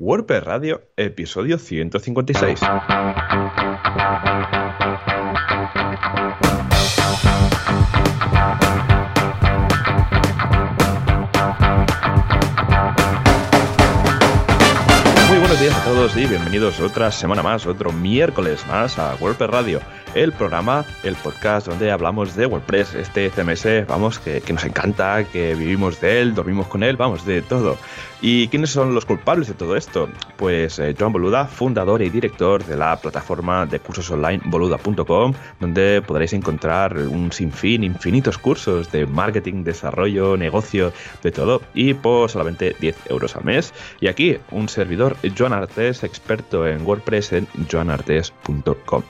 WordPress Radio, episodio 156. Muy buenos días a todos y bienvenidos otra semana más, otro miércoles más a WordPress Radio, el programa, el podcast donde hablamos de WordPress, este CMS, vamos, que, que nos encanta, que vivimos de él, dormimos con él, vamos, de todo. ¿Y quiénes son los culpables de todo esto? Pues eh, Joan Boluda, fundador y director de la plataforma de cursos online boluda.com, donde podréis encontrar un sinfín, infinitos cursos de marketing, desarrollo, negocio, de todo, y por solamente 10 euros al mes. Y aquí, un servidor, Joan Artes, experto en WordPress en joanartes.com.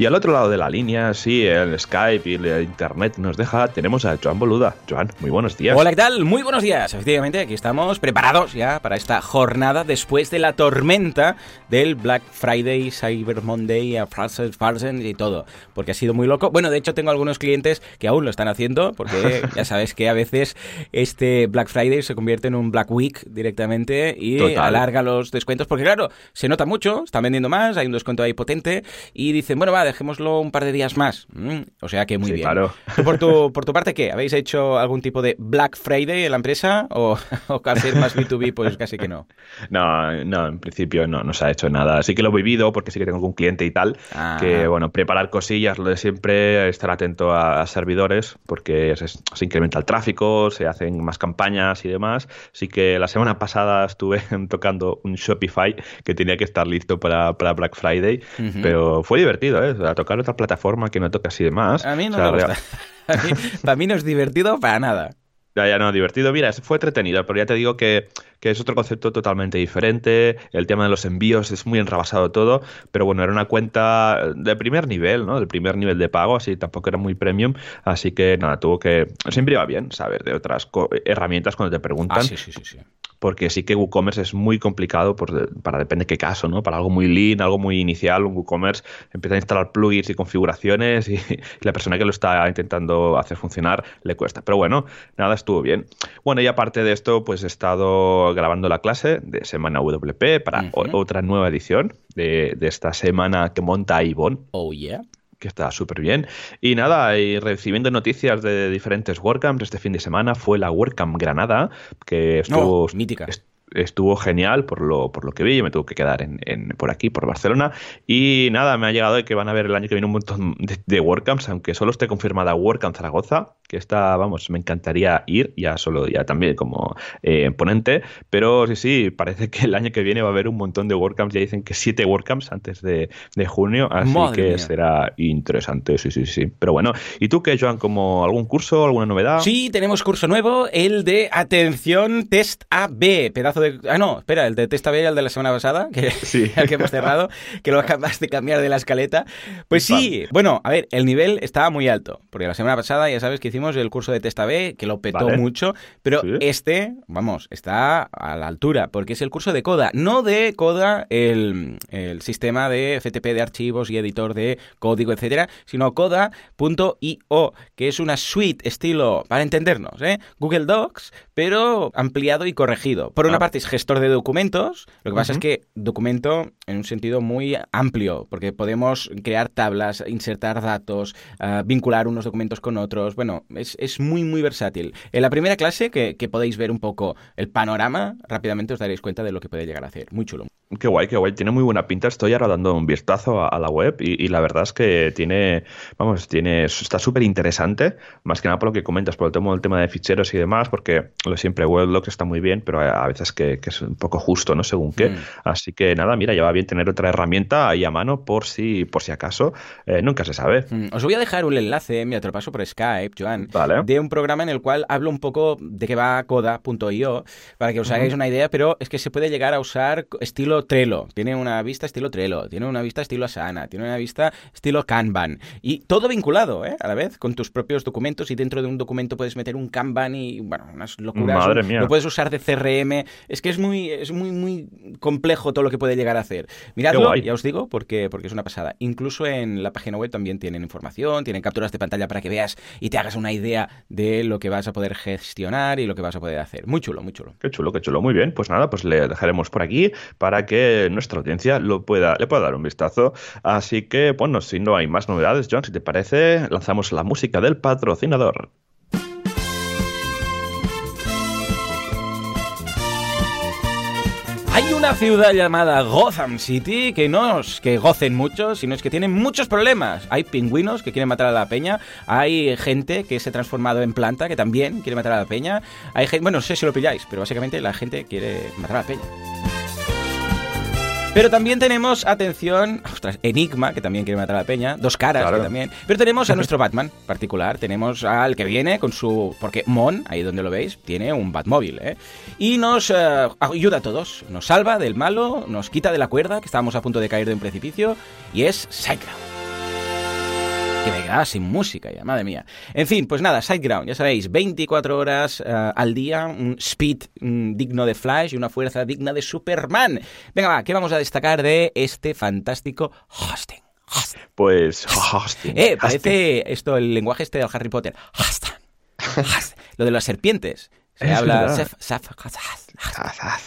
Y al otro lado de la línea, sí, el Skype y el Internet nos deja, tenemos a Joan Boluda. Joan, muy buenos días. Hola, ¿qué tal? Muy buenos días. Efectivamente, aquí estamos preparados ya para esta jornada después de la tormenta del Black Friday, Cyber Monday, Farsen, Farsen y todo. Porque ha sido muy loco. Bueno, de hecho, tengo algunos clientes que aún lo están haciendo, porque ya sabes que a veces este Black Friday se convierte en un Black Week directamente y Total. alarga los descuentos. Porque, claro, se nota mucho, están vendiendo más, hay un descuento ahí potente y dicen, bueno, va, dejémoslo un par de días más. Mm, o sea que muy Sí, bien. claro. ¿Tú por, tu, por tu parte qué? ¿Habéis hecho algún tipo de Black Friday en la empresa? ¿O, o ser más B2B, pues casi que no? No, no, en principio no, no se ha hecho nada. Sí que lo he vivido porque sí que tengo algún cliente y tal. Ah. Que, bueno, preparar cosillas, lo de siempre, estar atento a, a servidores porque se, se incrementa el tráfico, se hacen más campañas y demás. Así que la semana pasada estuve tocando un Shopify que tenía que estar listo para, para Black Friday, pero fue divertido, ¿eh? Sea, tocar otra plataforma que no toca así de más. A mí no O sea, me real- gusta. A mí- para mí no es divertido para nada. Ya, ya no, divertido. Mira, fue entretenido, pero ya te digo que, que es otro concepto totalmente diferente. El tema de los envíos es muy enrabasado todo, pero bueno, era una cuenta de primer nivel, ¿no? Del primer nivel de pago, así tampoco era muy premium. Así que nada, tuvo que. Siempre iba bien saber de otras herramientas cuando te preguntan Ah, sí, sí, sí. sí. porque sí que WooCommerce es muy complicado por- para depende qué caso, ¿no? Para algo muy lean, algo muy inicial, un WooCommerce empieza a instalar plugins y configuraciones y, y la persona que lo está intentando hacer funcionar le cuesta. Pero bueno, nada, estuvo bien. Bueno, y aparte de esto, pues he estado grabando la clase de Semana WP para otra nueva edición de, de esta semana que monta Ivonne Oh, yeah. que está súper bien. Y nada, y recibiendo noticias de diferentes WordCamps este fin de semana, fue la WordCamp Granada, que estuvo, Oh, mítica. est- estuvo genial por lo, por lo que vi, yo me tuve que quedar en, en- por aquí, por Barcelona. Y nada, me ha llegado de que van a ver el año que viene un montón de, de WordCamps, aunque solo esté confirmada WordCamp Zaragoza, que está, vamos, me encantaría ir, ya solo, ya también como eh, ponente, pero sí, sí, parece que el año que viene va a haber un montón de WordCamps, ya dicen que siete WordCamps antes de, de junio, así Madre que mía. será interesante, sí, sí, sí. Pero bueno, ¿y tú qué, Joan, como algún curso, alguna novedad? Sí, tenemos curso nuevo, el de atención test AB, pedazo de... Ah, no, espera, el de test AB era el de la semana pasada, que Sí. el que hemos cerrado, que lo acabas de cambiar de la escaleta. Pues sí, bueno, a ver, el nivel estaba muy alto, porque la semana pasada ya sabes que hicimos el curso de test AB, que lo petó Vale. mucho, pero Sí. este, vamos, está a la altura, porque es el curso de Coda, no de Coda, el, el sistema de FTP de archivos y editor de código, etcétera, sino coda.io, que es una suite estilo, para entendernos, ¿eh? Google Docs, pero ampliado y corregido. Por una Ah. parte es gestor de documentos, lo que pasa es que documento en un sentido muy amplio, porque podemos crear tablas, insertar datos, ah, vincular unos documentos con otros. Bueno, es, es muy, muy versátil. En la primera clase, que, que podéis ver un poco el panorama, rápidamente os daréis cuenta de lo que puede llegar a hacer. Muy chulo. Qué guay, qué guay. Tiene muy buena pinta. Estoy ahora dando un vistazo a, a la web y, y la verdad es que tiene, vamos, tiene, está súper interesante. Más que nada por lo que comentas, por el tema, el tema de ficheros y demás, porque lo de siempre Weblogs está muy bien, pero a, veces que, que es un poco justo, ¿no? Según qué. Mm. Así que nada, mira, ya va bien tener otra herramienta ahí a mano por si, por si acaso. Eh, nunca se sabe. Mm, Os voy a dejar un enlace, mira, te lo paso por Skype, Joan, Vale. de un programa en el cual hablo un poco de qué va coda.io para que os hagáis una idea, pero es que se puede llegar a usar estilo Trello. Tiene una vista estilo Trello, tiene una vista estilo Asana, tiene una vista estilo Kanban y todo vinculado, ¿eh? A la vez con tus propios documentos y dentro de un documento puedes meter un Kanban y, bueno, unas locuras Madre mía. Lo puedes usar de CRM. Es que es muy, es muy, muy complejo todo lo que puede llegar a hacer. Miradlo, ya os digo, porque, porque es una pasada. Incluso en la página web también tienen información, tienen capturas de pantalla para que veas y te hagas una idea de lo que vas a poder gestionar y lo que vas a poder hacer. Muy chulo, muy chulo. Qué chulo, qué chulo. Muy bien, pues nada, pues le dejaremos por aquí para que nuestra audiencia lo pueda, le pueda dar un vistazo. Así que, bueno, si no hay más novedades, John, si te parece, lanzamos la música del patrocinador. Una ciudad llamada Gotham City que no es que gocen mucho, sino es que tienen muchos problemas. Hay pingüinos que quieren matar a la peña, hay gente que se ha transformado en planta que también quiere matar a la peña. Hay gente, bueno, no sé si lo pilláis, pero básicamente la gente quiere matar a la peña. Pero también tenemos, atención, ostras, Enigma, que también quiere matar a la peña, dos caras Claro. que también. Pero tenemos a nuestro Batman particular, tenemos al que viene con su. Porque Mon, ahí donde lo veis, tiene un Batmóvil, ¿eh? Y nos eh, ayuda a todos, nos salva del malo, nos quita de la cuerda, que estábamos a punto de caer de un precipicio, y es Sideground. Que me quedaba sin música ya, madre mía. En fin, pues nada, Sideground, ya sabéis, 24 horas eh, al día, un speed mm, digno de Flash y una fuerza digna de Superman. Venga, va, ¿qué vamos a destacar de este fantástico hosting? Hosting. Pues, hosting, Eh, hosting. parece esto el lenguaje este del Harry Potter. Hosting. Lo de las serpientes. Se Es habla... verdad. sef-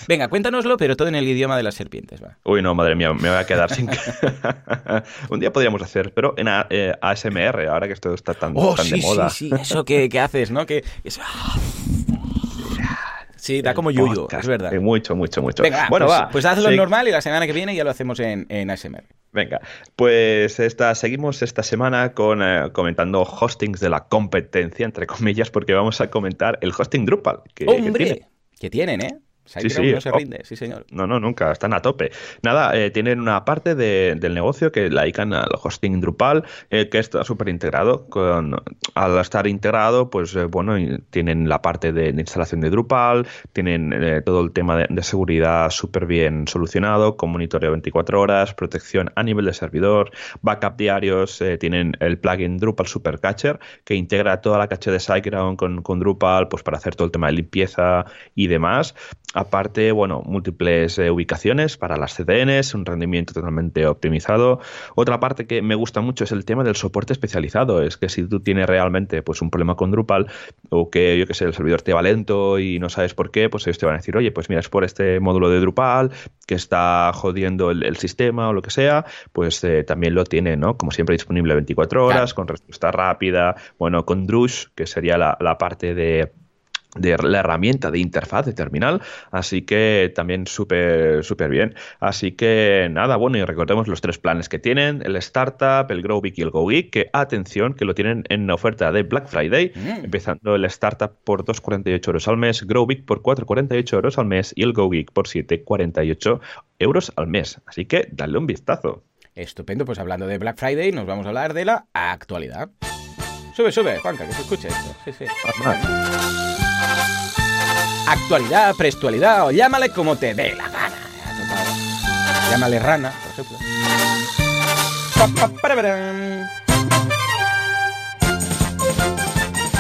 Venga, cuéntanoslo, pero todo en el idioma de las serpientes, va. Uy, no, madre mía, me voy a quedar sin. Un día podríamos hacer, pero en A- eh, ASMR, ahora que esto está tan, Oh, tan sí, de moda. sí, sí, eso que, que haces, ¿no? Que es- Sí, da como yuyu, Podcast. es verdad. Eh, mucho, mucho, mucho. Venga, bueno, pues, va. pues hazlo Sí, normal y la semana que viene ya lo hacemos en, en ASMR. Venga, pues esta, seguimos esta semana con eh, comentando hostings de la competencia, entre comillas, porque vamos a comentar el hosting Drupal. Que, que ¡Hombre! tiene. Que tienen, ¿eh? Sí, sí. no se Oh. rinde, sí, señor. No, no, nunca, están a tope. Nada, eh, tienen una parte de- del negocio que la dedican al hosting Drupal, eh, que está súper integrado. Con, al estar integrado, pues eh, bueno, tienen la parte de, de instalación de Drupal, tienen todo el tema de, de seguridad súper bien solucionado, con monitoreo 24 horas, protección a nivel de servidor, backup diarios, tienen el plugin Drupal Supercatcher, que integra toda la caché de SiteGround con, con Drupal, pues para hacer todo el tema de limpieza y demás. Aparte, bueno, múltiples eh, ubicaciones para las CDNs, un rendimiento totalmente optimizado. Otra parte que me gusta mucho es el tema del soporte especializado. Es que si tú tienes realmente pues, un problema con Drupal o que, yo que sé, el servidor te va lento y no sabes por qué, pues ellos te van a decir, oye, pues mira, es por este módulo de Drupal que está jodiendo el, el sistema o lo que sea, pues eh, también lo tiene, ¿no? Como siempre disponible 24 horas, con respuesta rápida, bueno, con Drush, que sería la, la parte de de la herramienta de interfaz de terminal, así que también súper súper bien. Así que nada, bueno, y recordemos los tres planes que tienen, el Startup, el Grow Geek y el Go Geek, que atención, que lo tienen en oferta de Black Friday, Mm. empezando el Startup por 2,48 euros al mes, Grow Geek por 4,48 euros al mes y el Go Geek por 7,48 euros al mes. Así que dale un vistazo. Estupendo, pues hablando de Black Friday, nos vamos a hablar de la actualidad. Sube, sube, Juanca, que se escuche esto. Sí, sí. Actualidad, prestualidad, o llámale como te dé la gana. Llámale rana, por ejemplo.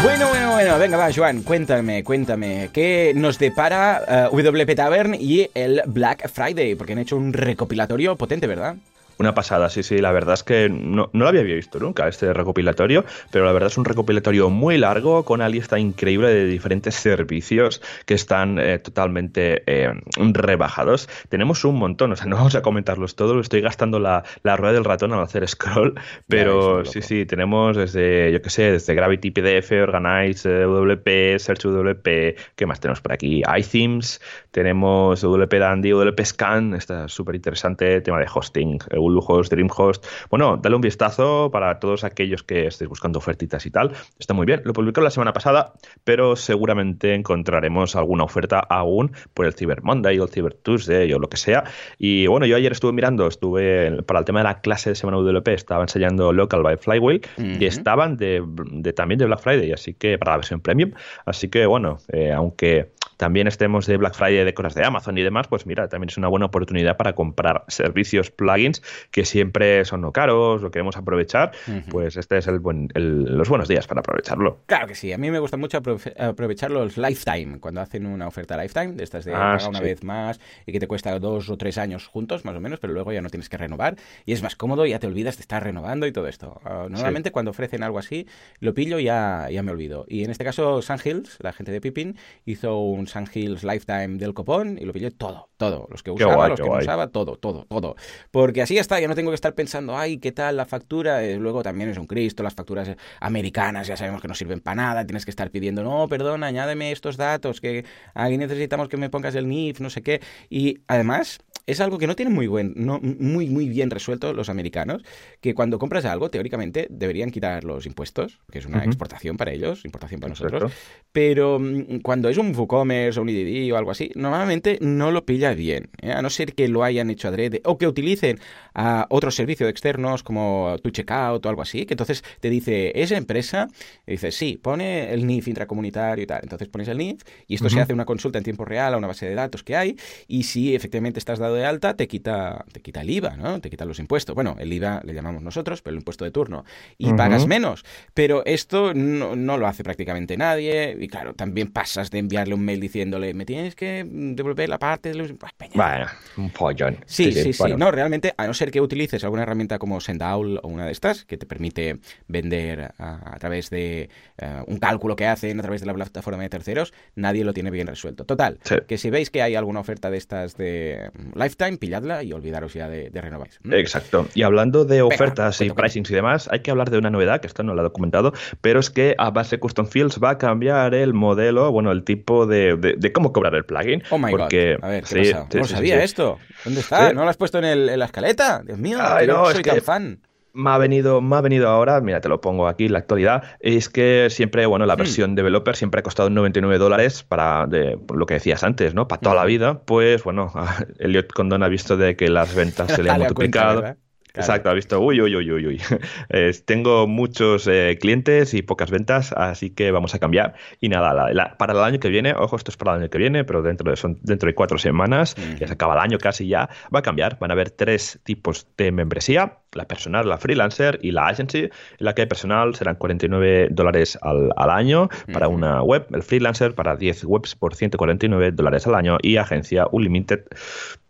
Bueno, bueno, bueno, venga, va, Joan, cuéntame, cuéntame, ¿qué nos depara eh, WP Tavern y el Black Friday? Porque han hecho un recopilatorio potente, ¿verdad? Una pasada, sí, sí. La verdad es que no, no lo había visto nunca este recopilatorio, pero la verdad es un recopilatorio muy largo con una lista increíble de diferentes servicios que están eh, totalmente eh, rebajados. Tenemos un montón, o sea, no vamos a comentarlos todos, estoy gastando la, la rueda del ratón al hacer scroll, pero sí, sí, tenemos desde, yo qué sé, desde Gravity PDF, Organize, eh, WP, Search WP, ¿qué más tenemos por aquí? iThemes, tenemos WP Dandy, WP Scan, está súper interesante, tema de hosting, eh, Bluehost, Dreamhost. Bueno, dale un vistazo para todos aquellos que estéis buscando ofertitas y tal. Está muy bien. Lo publicó la semana pasada, pero seguramente encontraremos alguna oferta aún por el Cyber Monday o el Cyber Tuesday o lo que sea. Y bueno, yo ayer estuve mirando, estuve para el tema de la clase de semana WP, estaba enseñando Local by Flywheel y estaban de, de- también de Black Friday, así que para la versión premium. Así que bueno, eh, aunque también estemos de Black Friday de cosas de Amazon y demás, pues mira, también es una buena oportunidad para comprar servicios, plugins que siempre son no caros, lo queremos aprovechar, pues este es el buen, los buenos días para aprovecharlo. Claro que sí, a mí me gusta mucho aprovechar los lifetime, cuando hacen una oferta lifetime, de estas de ah, una vez más y que te cuesta dos o tres años juntos, más o menos, pero luego ya no tienes que renovar y es más cómodo, ya te olvidas de estar renovando y todo esto. Ah, normalmente cuando ofrecen algo así, lo pillo y ya, ya me olvido. Y en este caso, Sun Hills, la gente de Pippin, hizo un Sun Hills Lifetime del copón y lo pillé todo, todo. Los que usaba, los que no usaba, todo, todo, todo. Porque así está, ya no tengo que estar pensando, ay, ¿qué tal la factura? Eh, luego también es un Cristo, las facturas americanas ya sabemos que no sirven para nada, tienes que estar pidiendo, no, perdón, añádeme estos datos, que aquí necesitamos que me pongas el NIF, no sé qué. Y además, es algo que no tienen muy buen, no, muy, muy bien resuelto los americanos, que cuando compras algo, teóricamente deberían quitar los impuestos, que es una exportación para ellos, importación para nosotros, pero mm, cuando es un WooCommerce o un IDD o algo así, normalmente no lo pilla bien, ¿eh? a no ser que lo hayan hecho adrede o que utilicen a otros servicios externos como tu checkout o algo así, que entonces te dice, esa empresa, y dices, sí, pone el NIF intracomunitario y tal, entonces pones el NIF y esto se hace una consulta en tiempo real a una base de datos que hay y si efectivamente estás dado de alta, te quita, te quita el IVA, ¿no? Te quita los impuestos. Bueno, el IVA le llamamos nosotros, pero el impuesto de turno. Y pagas menos. Pero esto no, lo hace prácticamente nadie. Y claro, también pasas de enviarle un mail diciéndole, me tienes que devolver la parte de los... Bueno, un pollón. Sí, sí, sí. No, realmente, a no ser que utilices alguna herramienta como Sendowl o una de estas, que te permite vender a, través de eh, un cálculo que hacen a través de la plataforma de terceros, nadie lo tiene bien resuelto. Total, que si veis que hay alguna oferta de estas de Lifetime, pilladla y olvidaros ya de, renovar. Exacto. Y hablando de ofertas y pricings y demás, hay que hablar de una novedad, que esto no lo he documentado, pero es que a base Custom Fields va a cambiar el modelo, bueno, el tipo de, cómo cobrar el plugin. Oh my porque, God. A ver, ¿qué no sabía esto. ¿Dónde está? ¿No lo has puesto en, la escaleta? Dios mío, no, soy tan fan me ha venido, me ha venido ahora, mira, te lo pongo aquí, la actualidad, es que siempre, bueno, la hmm. versión developer siempre ha costado 99 dólares para de, lo que decías antes, ¿no? Para toda la hmm. vida, pues bueno, Elliot Condon ha visto de que las ventas se le han multiplicado. Exacto, ha visto, uy, uy, uy, uy, uy. tengo muchos eh, clientes y pocas ventas, así que vamos a cambiar. Y nada, para el año que viene, ojo, esto es para el año que viene, pero dentro de, son, dentro de cuatro semanas, ya se acaba el año casi ya, va a cambiar. Van a haber tres tipos de membresía, la personal, la freelancer y la agency. En la que personal serán 49 dólares al, año para una web, el freelancer para 10 webs por 149 dólares al año y agencia Unlimited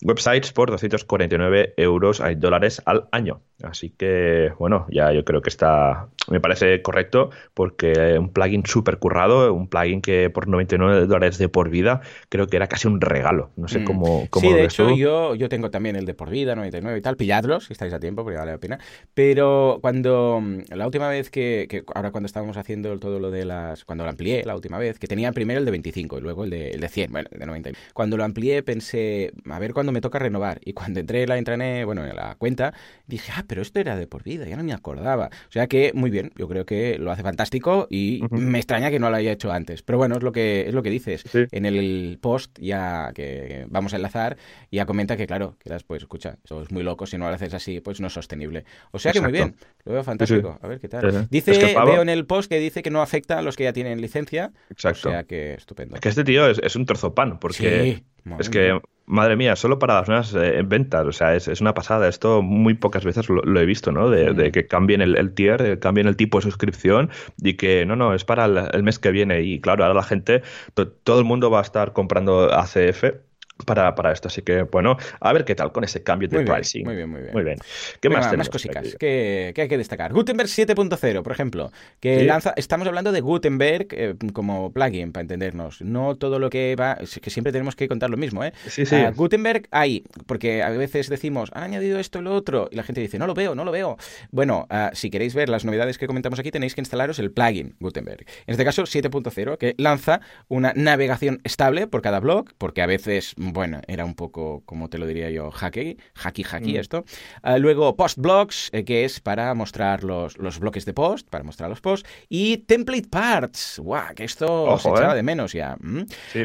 websites por 249 euros y dólares al año. Así que, bueno, ya yo creo que está, me parece correcto porque un plugin súper currado, un plugin que por 99 dólares de por vida, creo que era casi un regalo. No sé mm. cómo, cómo Sí, de hecho, yo, yo tengo también el de por vida, 99 y tal. Pilladlos si estáis a tiempo, porque vale la pena. Pero cuando, la última vez que, que ahora cuando estábamos haciendo todo lo de las, cuando lo amplié la última vez, que tenía primero el de 25 y luego el de, el de 100, bueno, el de 90. Cuando lo amplié pensé, a ver cuándo me toca renovar. Y cuando entré en la intranet, bueno, en la cuenta, dije, ah, pero esto era de por vida, ya no me acordaba. O sea que, muy bien, yo creo que lo hace fantástico y me extraña que no lo haya hecho antes. Pero bueno, es lo que, es lo que dices. En el post, ya que vamos a enlazar, ya comenta que, claro, que pues, escucha, eso es muy loco, si no lo haces así, pues no es sostenible. O sea que muy bien, lo veo fantástico. A ver qué tal. Dice, veo en el post que dice que no afecta a los que ya tienen licencia. Exacto. O sea que estupendo. Es que este tío es, un trozo pan, porque es que Madre mía, solo para las nuevas eh, ventas, o sea, es, una pasada. Esto muy pocas veces lo, he visto, ¿no? De, mm. que cambien el, tier, eh, cambien el tipo de suscripción y que no, no, es para el, mes que viene. Y claro, ahora la gente, todo el mundo va a estar comprando ACF para, para, esto. Así que, bueno, a ver qué tal con ese cambio de pricing. Muy bien, muy bien. Muy bien. ¿Qué más tenemos? Más cositas que, hay que destacar. Gutenberg 7.0, por ejemplo, que lanza. Estamos hablando de Gutenberg eh, como plugin, para entendernos. No todo lo que va. que siempre tenemos que contar lo mismo, ¿eh? Sí, sí. Gutenberg hay, porque a veces decimos, han añadido esto y lo otro, y la gente dice, no lo veo, no lo veo. Bueno, ah, si queréis ver las novedades que comentamos aquí, tenéis que instalaros el plugin Gutenberg. En este caso, 7.0, que lanza una navegación estable por cada blog, porque a veces bueno, era un poco, como te lo diría yo, hacky, hacky, hacky mm. esto. Uh, luego postblocks, eh, que es para mostrar los, los, bloques de post, para mostrar los posts. Y template parts, guau, que esto se echaba eh. de menos ya.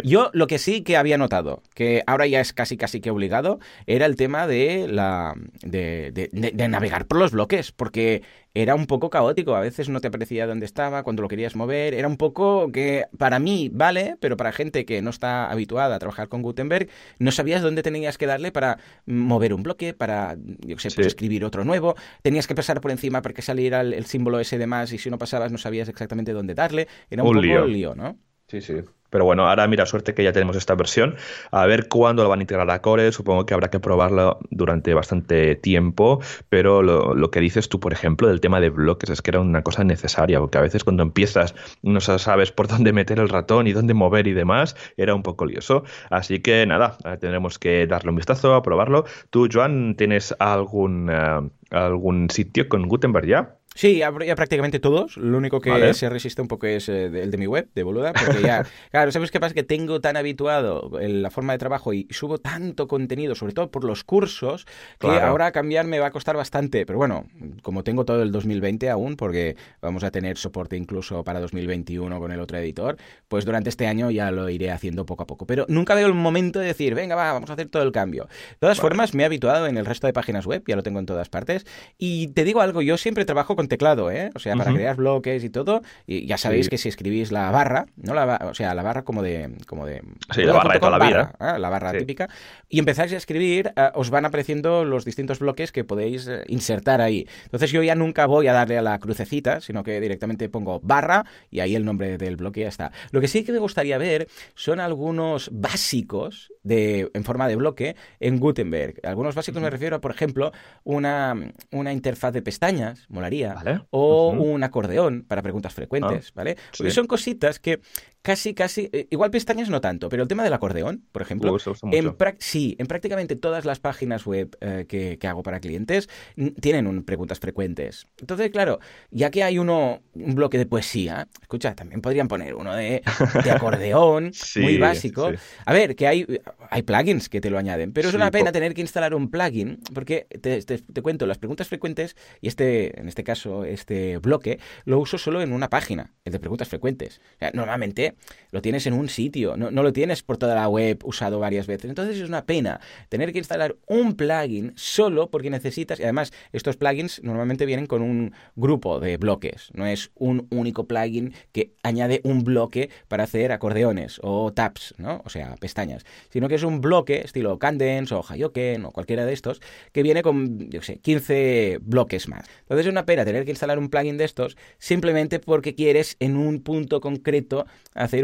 Yo lo que sí que había notado, que ahora ya es casi casi que obligado, era el tema de la de, de navegar por los bloques, porque era un poco caótico. A veces no te aparecía dónde estaba, cuando lo querías mover. Era un poco que para mí vale, pero para gente que no está habituada a trabajar con Gutenberg, no sabías dónde tenías que darle para mover un bloque, para, yo sé, pues escribir otro nuevo. Tenías que pasar por encima para que saliera el, símbolo ese de más y si no pasabas no sabías exactamente dónde darle. Era un, poco lío. lío, ¿no? Sí, sí. Pero bueno, ahora mira, suerte que ya tenemos esta versión. A ver cuándo lo van a integrar a Core. Supongo que habrá que probarlo durante bastante tiempo. Pero lo, que dices tú, por ejemplo, del tema de bloques, es que era una cosa necesaria. Porque a veces cuando empiezas no sabes por dónde meter el ratón y dónde mover y demás, era un poco lioso. Así que nada, tendremos que darle un vistazo, a probarlo. ¿Tú, Joan, tienes algún, eh, algún sitio con Gutenberg ya? Sí, ya, prácticamente todos. Lo único que se resiste un poco es eh, el de mi web, de boluda, porque ya, claro, ¿sabes qué pasa? Que tengo tan habituado en la forma de trabajo y subo tanto contenido, sobre todo por los cursos, que ahora cambiar me va a costar bastante. Pero bueno, como tengo todo el 2020 aún, porque vamos a tener soporte incluso para 2021 con el otro editor, pues durante este año ya lo iré haciendo poco a poco. Pero nunca veo el momento de decir, venga, va, vamos a hacer todo el cambio. De todas formas, me he habituado en el resto de páginas web, ya lo tengo en todas partes. Y te digo algo, yo siempre trabajo con teclado, ¿eh? O sea, para crear bloques y todo. Y ya sabéis que si escribís la barra, ¿no? La, o sea, la barra como de... Como de sí, la barra de toda la vida. ¿eh? La barra típica. Y empezáis a escribir, eh, os van apareciendo los distintos bloques que podéis eh, insertar ahí. Entonces yo ya nunca voy a darle a la crucecita, sino que directamente pongo barra y ahí el nombre del bloque ya está. Lo que sí que me gustaría ver son algunos básicos de, en forma de bloque en Gutenberg. Algunos básicos me refiero a, por ejemplo, una, una interfaz de pestañas, molaría, o un acordeón para preguntas frecuentes, ah, ¿vale? son cositas que casi, casi, eh, igual pestañas no tanto, pero el tema del acordeón, por ejemplo, en sí, en prácticamente todas las páginas web eh, que, hago para clientes tienen un preguntas frecuentes. Entonces, claro, ya que hay uno, un bloque de poesía, escucha, también podrían poner uno de, acordeón, muy básico. A ver, que hay, hay plugins que te lo añaden, pero es una pena tener que instalar un plugin, porque te, te, cuento, las preguntas frecuentes, y este, en este caso, este bloque, lo uso solo en una página, el de preguntas frecuentes. O sea, normalmente lo tienes en un sitio, no, lo tienes por toda la web usado varias veces. Entonces es una pena tener que instalar un plugin solo porque necesitas, y además estos plugins normalmente vienen con un grupo de bloques, no es un único plugin que añade un bloque para hacer acordeones o tabs, ¿no? O sea, pestañas, sino que es un bloque estilo Candence o Hayoken o cualquiera de estos que viene con, yo sé, 15 bloques más. Entonces es una pena tener que instalar un plugin de estos simplemente porque quieres en un punto concreto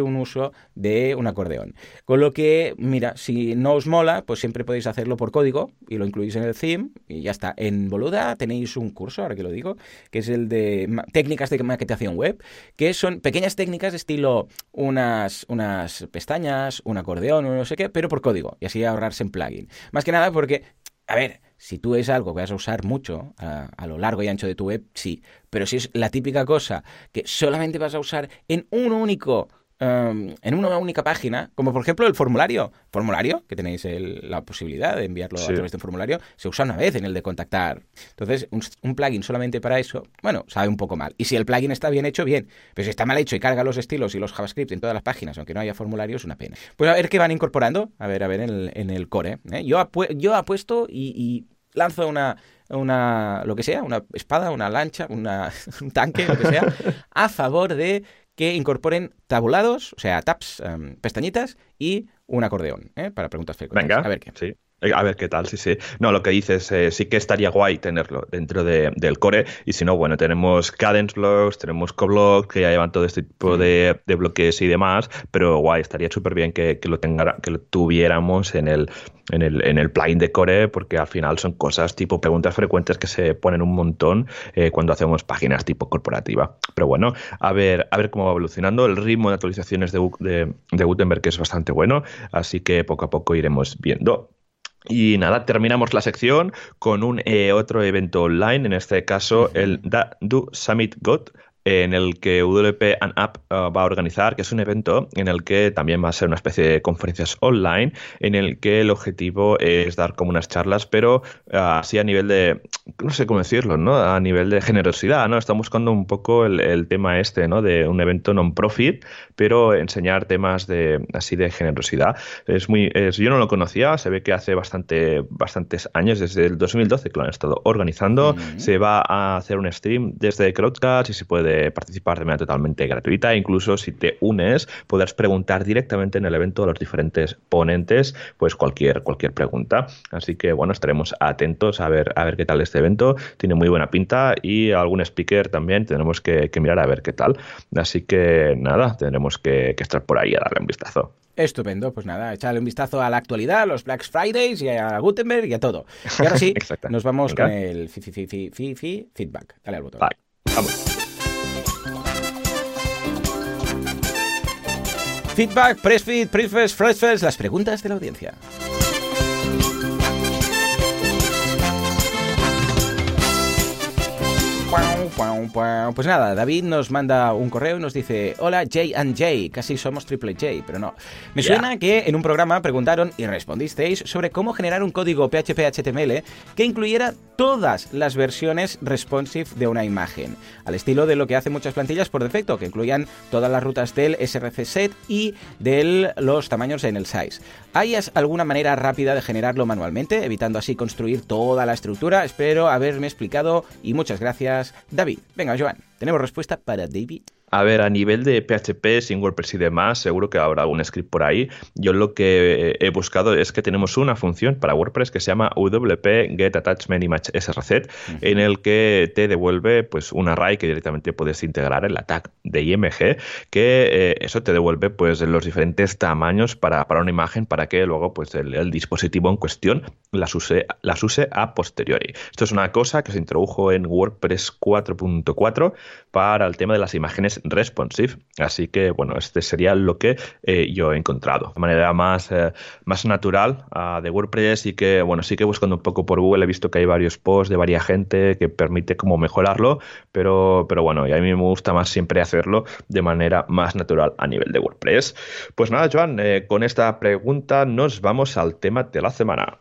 un uso de un acordeón. Con lo que, mira, si no os mola, pues siempre podéis hacerlo por código y lo incluís en el theme y ya está. En Boluda tenéis un curso, ahora que lo digo, que es el de técnicas de maquetación web, que son pequeñas técnicas de estilo unas, unas pestañas, un acordeón no sé qué, pero por código y así ahorrarse en plugin. Más que nada porque, a ver, si tú es algo que vas a usar mucho a, lo largo y ancho de tu web, sí. Pero si es la típica cosa que solamente vas a usar en un único Em, en una única página, como por ejemplo el formulario. Formulario, que tenéis la posibilidad de enviarlo a través de un formulario, se usa una vez en el de contactar. Entonces, un, plugin solamente para eso, bueno, sabe un poco mal. Y si el plugin está bien hecho, bien. Pero si está mal hecho y carga los estilos y los JavaScript en todas las páginas, aunque no haya formulario, es una pena. Pues a ver qué van incorporando, a ver, a ver en el, core. ¿eh? Yo, yo apuesto y, y lanzo una, una, lo que sea, una espada, una lancha, una, un tanque, lo que sea, a favor de que incorporen tabulados, o sea, tabs, em, pestañitas y un acordeón, ¿eh? para preguntas frecuentes. Venga, a ver qué. Sí. Eh, a ver qué tal, sí, sí. No, lo que dices, eh, sí que estaría guay tenerlo dentro del core. Y si no, bueno, tenemos Cadence Blocks, tenemos CoBlock, que ya llevan todo este tipo de, bloques y demás. Pero guay, estaría súper bien que, lo tenga, que lo tuviéramos en el, en el, en el plugin de core, porque al final son cosas tipo preguntas frecuentes que se ponen un montón eh, cuando hacemos páginas tipo corporativa. Pero bueno, a ver, a ver cómo va evolucionando. El ritmo de actualizaciones de, de, de Gutenberg es bastante bueno, así que poco a poco iremos viendo. Y nada, terminamos la sección con un eh, otro evento online, en este caso el Da Do Summit Got en el que WP and App uh, va a organizar, que es un evento en el que también va a ser una especie de conferencias online, en el que el objetivo es dar como unas charlas, pero uh, así a nivel de, no sé cómo decirlo, ¿no? A nivel de generosidad, ¿no? Están buscando un poco el, el tema este, ¿no? De un evento non-profit, pero enseñar temas de así de generosidad. Es muy, es, yo no lo conocía, se ve que hace bastante, bastantes años, desde el 2012 que lo han estado organizando, mm -hmm. se va a hacer un stream desde Crowdcast y se puede participar de manera totalmente gratuita. Incluso si te unes, podrás preguntar directamente en el evento a los diferentes ponentes, pues cualquier, cualquier pregunta. Así que bueno, estaremos atentos a ver, a ver qué tal este evento. Tiene muy buena pinta y algún speaker también tenemos que, que mirar a ver qué tal. Así que nada, tendremos que, que estar por ahí a darle un vistazo. Estupendo, pues nada, echarle un vistazo a la actualidad, a los Black Fridays y a Gutenberg y a todo. Y ahora sí, nos vamos con el fi, fi, fi, fi, fi, feedback. Dale al botón. Bye. Vamos. Feedback, press feed, press fest, fresh fest, las preguntas de la audiencia. Pues nada, David nos manda un correo y nos dice, hola J and J, casi somos triple J, pero no. Me suena que en un programa preguntaron y respondisteis sobre cómo generar un código PHP HTML que incluyera todas las versiones responsive de una imagen, al estilo de lo que hacen muchas plantillas por defecto, que incluyan todas las rutas del src set y de los tamaños en el size. ¿Hay alguna manera rápida de generarlo manualmente, evitando así construir toda la estructura? Espero haberme explicado y muchas gracias, David. Venga, Joan, tenemos respuesta para David. A ver, a nivel de PHP, sin WordPress y demás, seguro que habrá algún script por ahí. Yo lo que he buscado es que tenemos una función para WordPress que se llama WP Get Attachment Image SRZ, uh -huh. en el que te devuelve pues un array que directamente puedes integrar en la tag de IMG, que eh, eso te devuelve pues los diferentes tamaños para, para una imagen para que luego pues el, el, dispositivo en cuestión las use, las use a posteriori. Esto es una cosa que se introdujo en WordPress 4.4 para el tema de las imágenes responsive. Así que, bueno, este sería lo que eh, yo he encontrado. De manera más, eh, más natural uh, de WordPress y que, bueno, sí que buscando un poco por Google he visto que hay varios posts de varias gente que permite como mejorarlo, pero, pero bueno, y a mí me gusta más siempre hacerlo de manera más natural a nivel de WordPress. Pues nada, Joan, eh, con esta pregunta nos vamos al tema de la semana.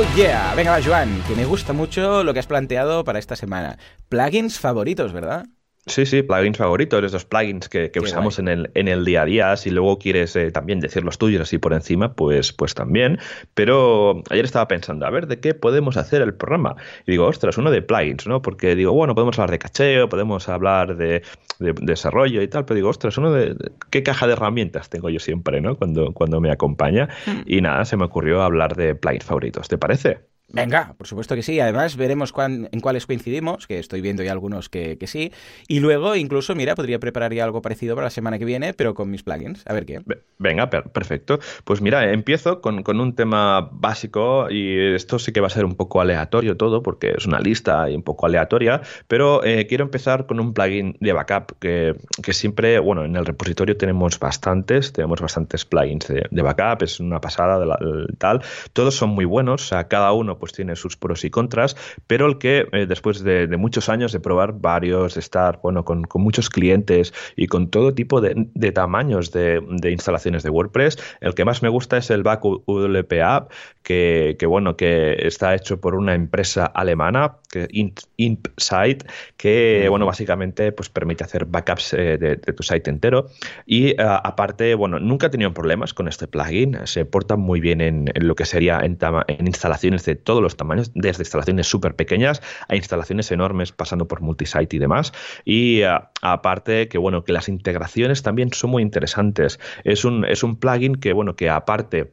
Oh yeah, venga va Joan, que me gusta mucho lo que has planteado para esta semana. Plugins favoritos, ¿verdad? Sí, sí, plugins favoritos, esos plugins que, que usamos en el, en el día a día. Si luego quieres eh, también decir los tuyos así por encima, pues, pues también. Pero ayer estaba pensando, a ver, ¿de qué podemos hacer el programa? Y digo, ostras, uno de plugins, ¿no? Porque digo, bueno, podemos hablar de cacheo, podemos hablar de, de, de desarrollo y tal, pero digo, ostras, uno de, de, ¿qué caja de herramientas tengo yo siempre, ¿no? Cuando, cuando me acompaña. Hmm. Y nada, se me ocurrió hablar de plugins favoritos, ¿te parece? Venga, por supuesto que sí. Además, veremos cuán, en cuáles coincidimos, que estoy viendo ya algunos que, sí. Y luego, incluso, mira, podría preparar ya algo parecido para la semana que viene, pero con mis plugins. A ver qué. Venga, per perfecto. Pues mira, empiezo con, un tema básico y esto sí que va a ser un poco aleatorio todo, porque es una lista y un poco aleatoria, pero eh, quiero empezar con un plugin de backup que, siempre, bueno, en el repositorio tenemos bastantes, tenemos bastantes plugins de backup, es una pasada de la, tal. Todos son muy buenos, o sea, cada uno pues tiene sus pros y contras, pero el que eh, después de, de, muchos años de probar varios, de estar bueno, con, con muchos clientes y con todo tipo de, de tamaños de, de, instalaciones de WordPress, el que más me gusta es el Backup WP App, que, que, bueno, que está hecho por una empresa alemana, que ImpSite, que bueno, básicamente pues permite hacer backups eh, de, de, tu site entero. Y uh, aparte, bueno, nunca he tenido problemas con este plugin, se porta muy bien en, en lo que sería en, en instalaciones de todos los tamaños, desde instalaciones súper pequeñas a instalaciones enormes pasando por multisite y demás. Y uh, aparte que bueno, que las integraciones también son muy interesantes. Es un, es un plugin que bueno, que aparte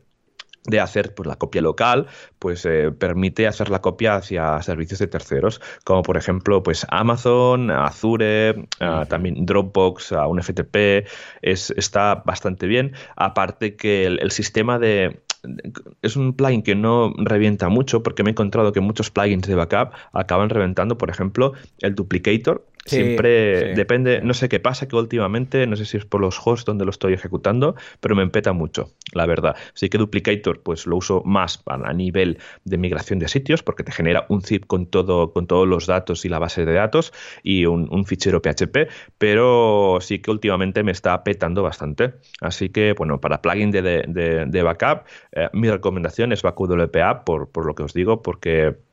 de hacer pues, la copia local, pues eh, permite hacer la copia hacia servicios de terceros, como por ejemplo pues Amazon, Azure, uh, también Dropbox, uh, un FTP, es, está bastante bien. Aparte que el, el sistema de, es un plugin que no revienta mucho porque me he encontrado que muchos plugins de backup acaban reventando, por ejemplo, el duplicator, Siempre depende, no sé qué pasa, que últimamente, no sé si es por los hosts donde lo estoy ejecutando, pero me empeta mucho, la verdad. Así que Duplicator, pues lo uso más a nivel de migración de sitios, porque te genera un zip con todo, con todos los datos y la base de datos y un, fichero PHP, pero sí que últimamente me está petando bastante. Así que, bueno, para plugin de, de, backup, eh, mi recomendación es BackWPA, por, por lo que os digo, porque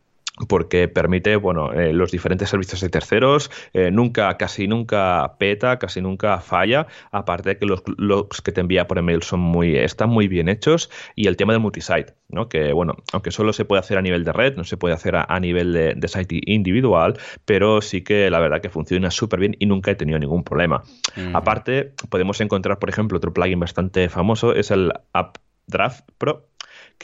porque permite bueno eh, los diferentes servicios de terceros eh, nunca casi nunca peta casi nunca falla aparte de que los logs que te envía por email son muy están muy bien hechos y el tema del multisite ¿no? que bueno aunque solo se puede hacer a nivel de red no se puede hacer a, nivel de, site individual pero sí que la verdad que funciona súper bien y nunca he tenido ningún problema aparte podemos encontrar por ejemplo otro plugin bastante famoso es el AppDraft Pro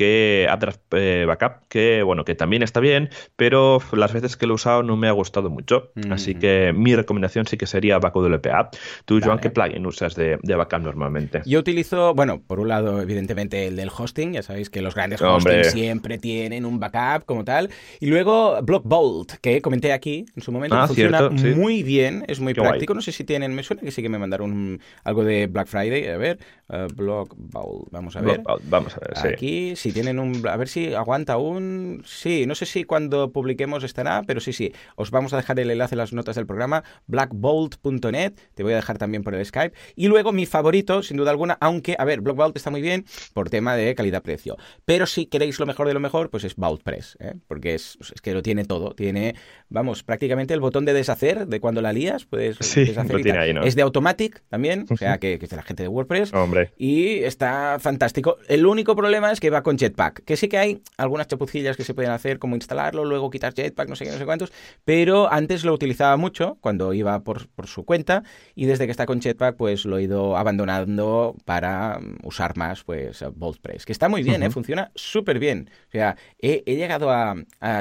que AppDraft eh, Backup, que bueno, que también está bien, pero las veces que lo he usado no me ha gustado mucho. Así que mi recomendación sí que sería BackWPA. Tú, Joan, ¿qué plugin usas de, backup normalmente? Yo utilizo, bueno, por un lado, evidentemente, el del hosting. Ya sabéis que los grandes hosting siempre tienen un backup como tal. Y luego Blockbolt, que comenté aquí en su momento. Ah, funciona muy bien, es muy práctico. No sé si tienen, me suena que sí que me mandaron algo de Black Friday. A ver, uh, Blockbolt, vamos a ver. vamos a ver, sí. Si tienen un... A ver si aguanta un... Sí, no sé si cuando publiquemos estará, pero sí, sí. Os vamos a dejar el enlace en las notas del programa, blackbolt.net. Te voy a dejar también por el Skype. Y luego mi favorito, sin duda alguna, aunque, a ver, Blockbolt está muy bien por tema de calidad-precio. Pero si queréis lo mejor de lo mejor, pues es BaultPress, ¿eh? porque es, es, que lo tiene todo. Tiene, vamos, prácticamente el botón de deshacer de cuando la lías, puedes sí, deshacer. tiene ahí, ¿no? Es de Automatic también, o sea, que, que, es de la gente de WordPress. Hombre. Y está fantástico. El único problema es que va con Jetpack, que sí que hay algunas chapucillas que se pueden hacer, como instalarlo, luego quitar Jetpack, no sé qué, no sé cuántos, pero antes lo utilizaba mucho cuando iba por, su cuenta y desde que está con Jetpack pues lo he ido abandonando para mm, usar más pues BoltPress, que está muy bien, ¿eh? funciona súper bien. O sea, he, llegado a,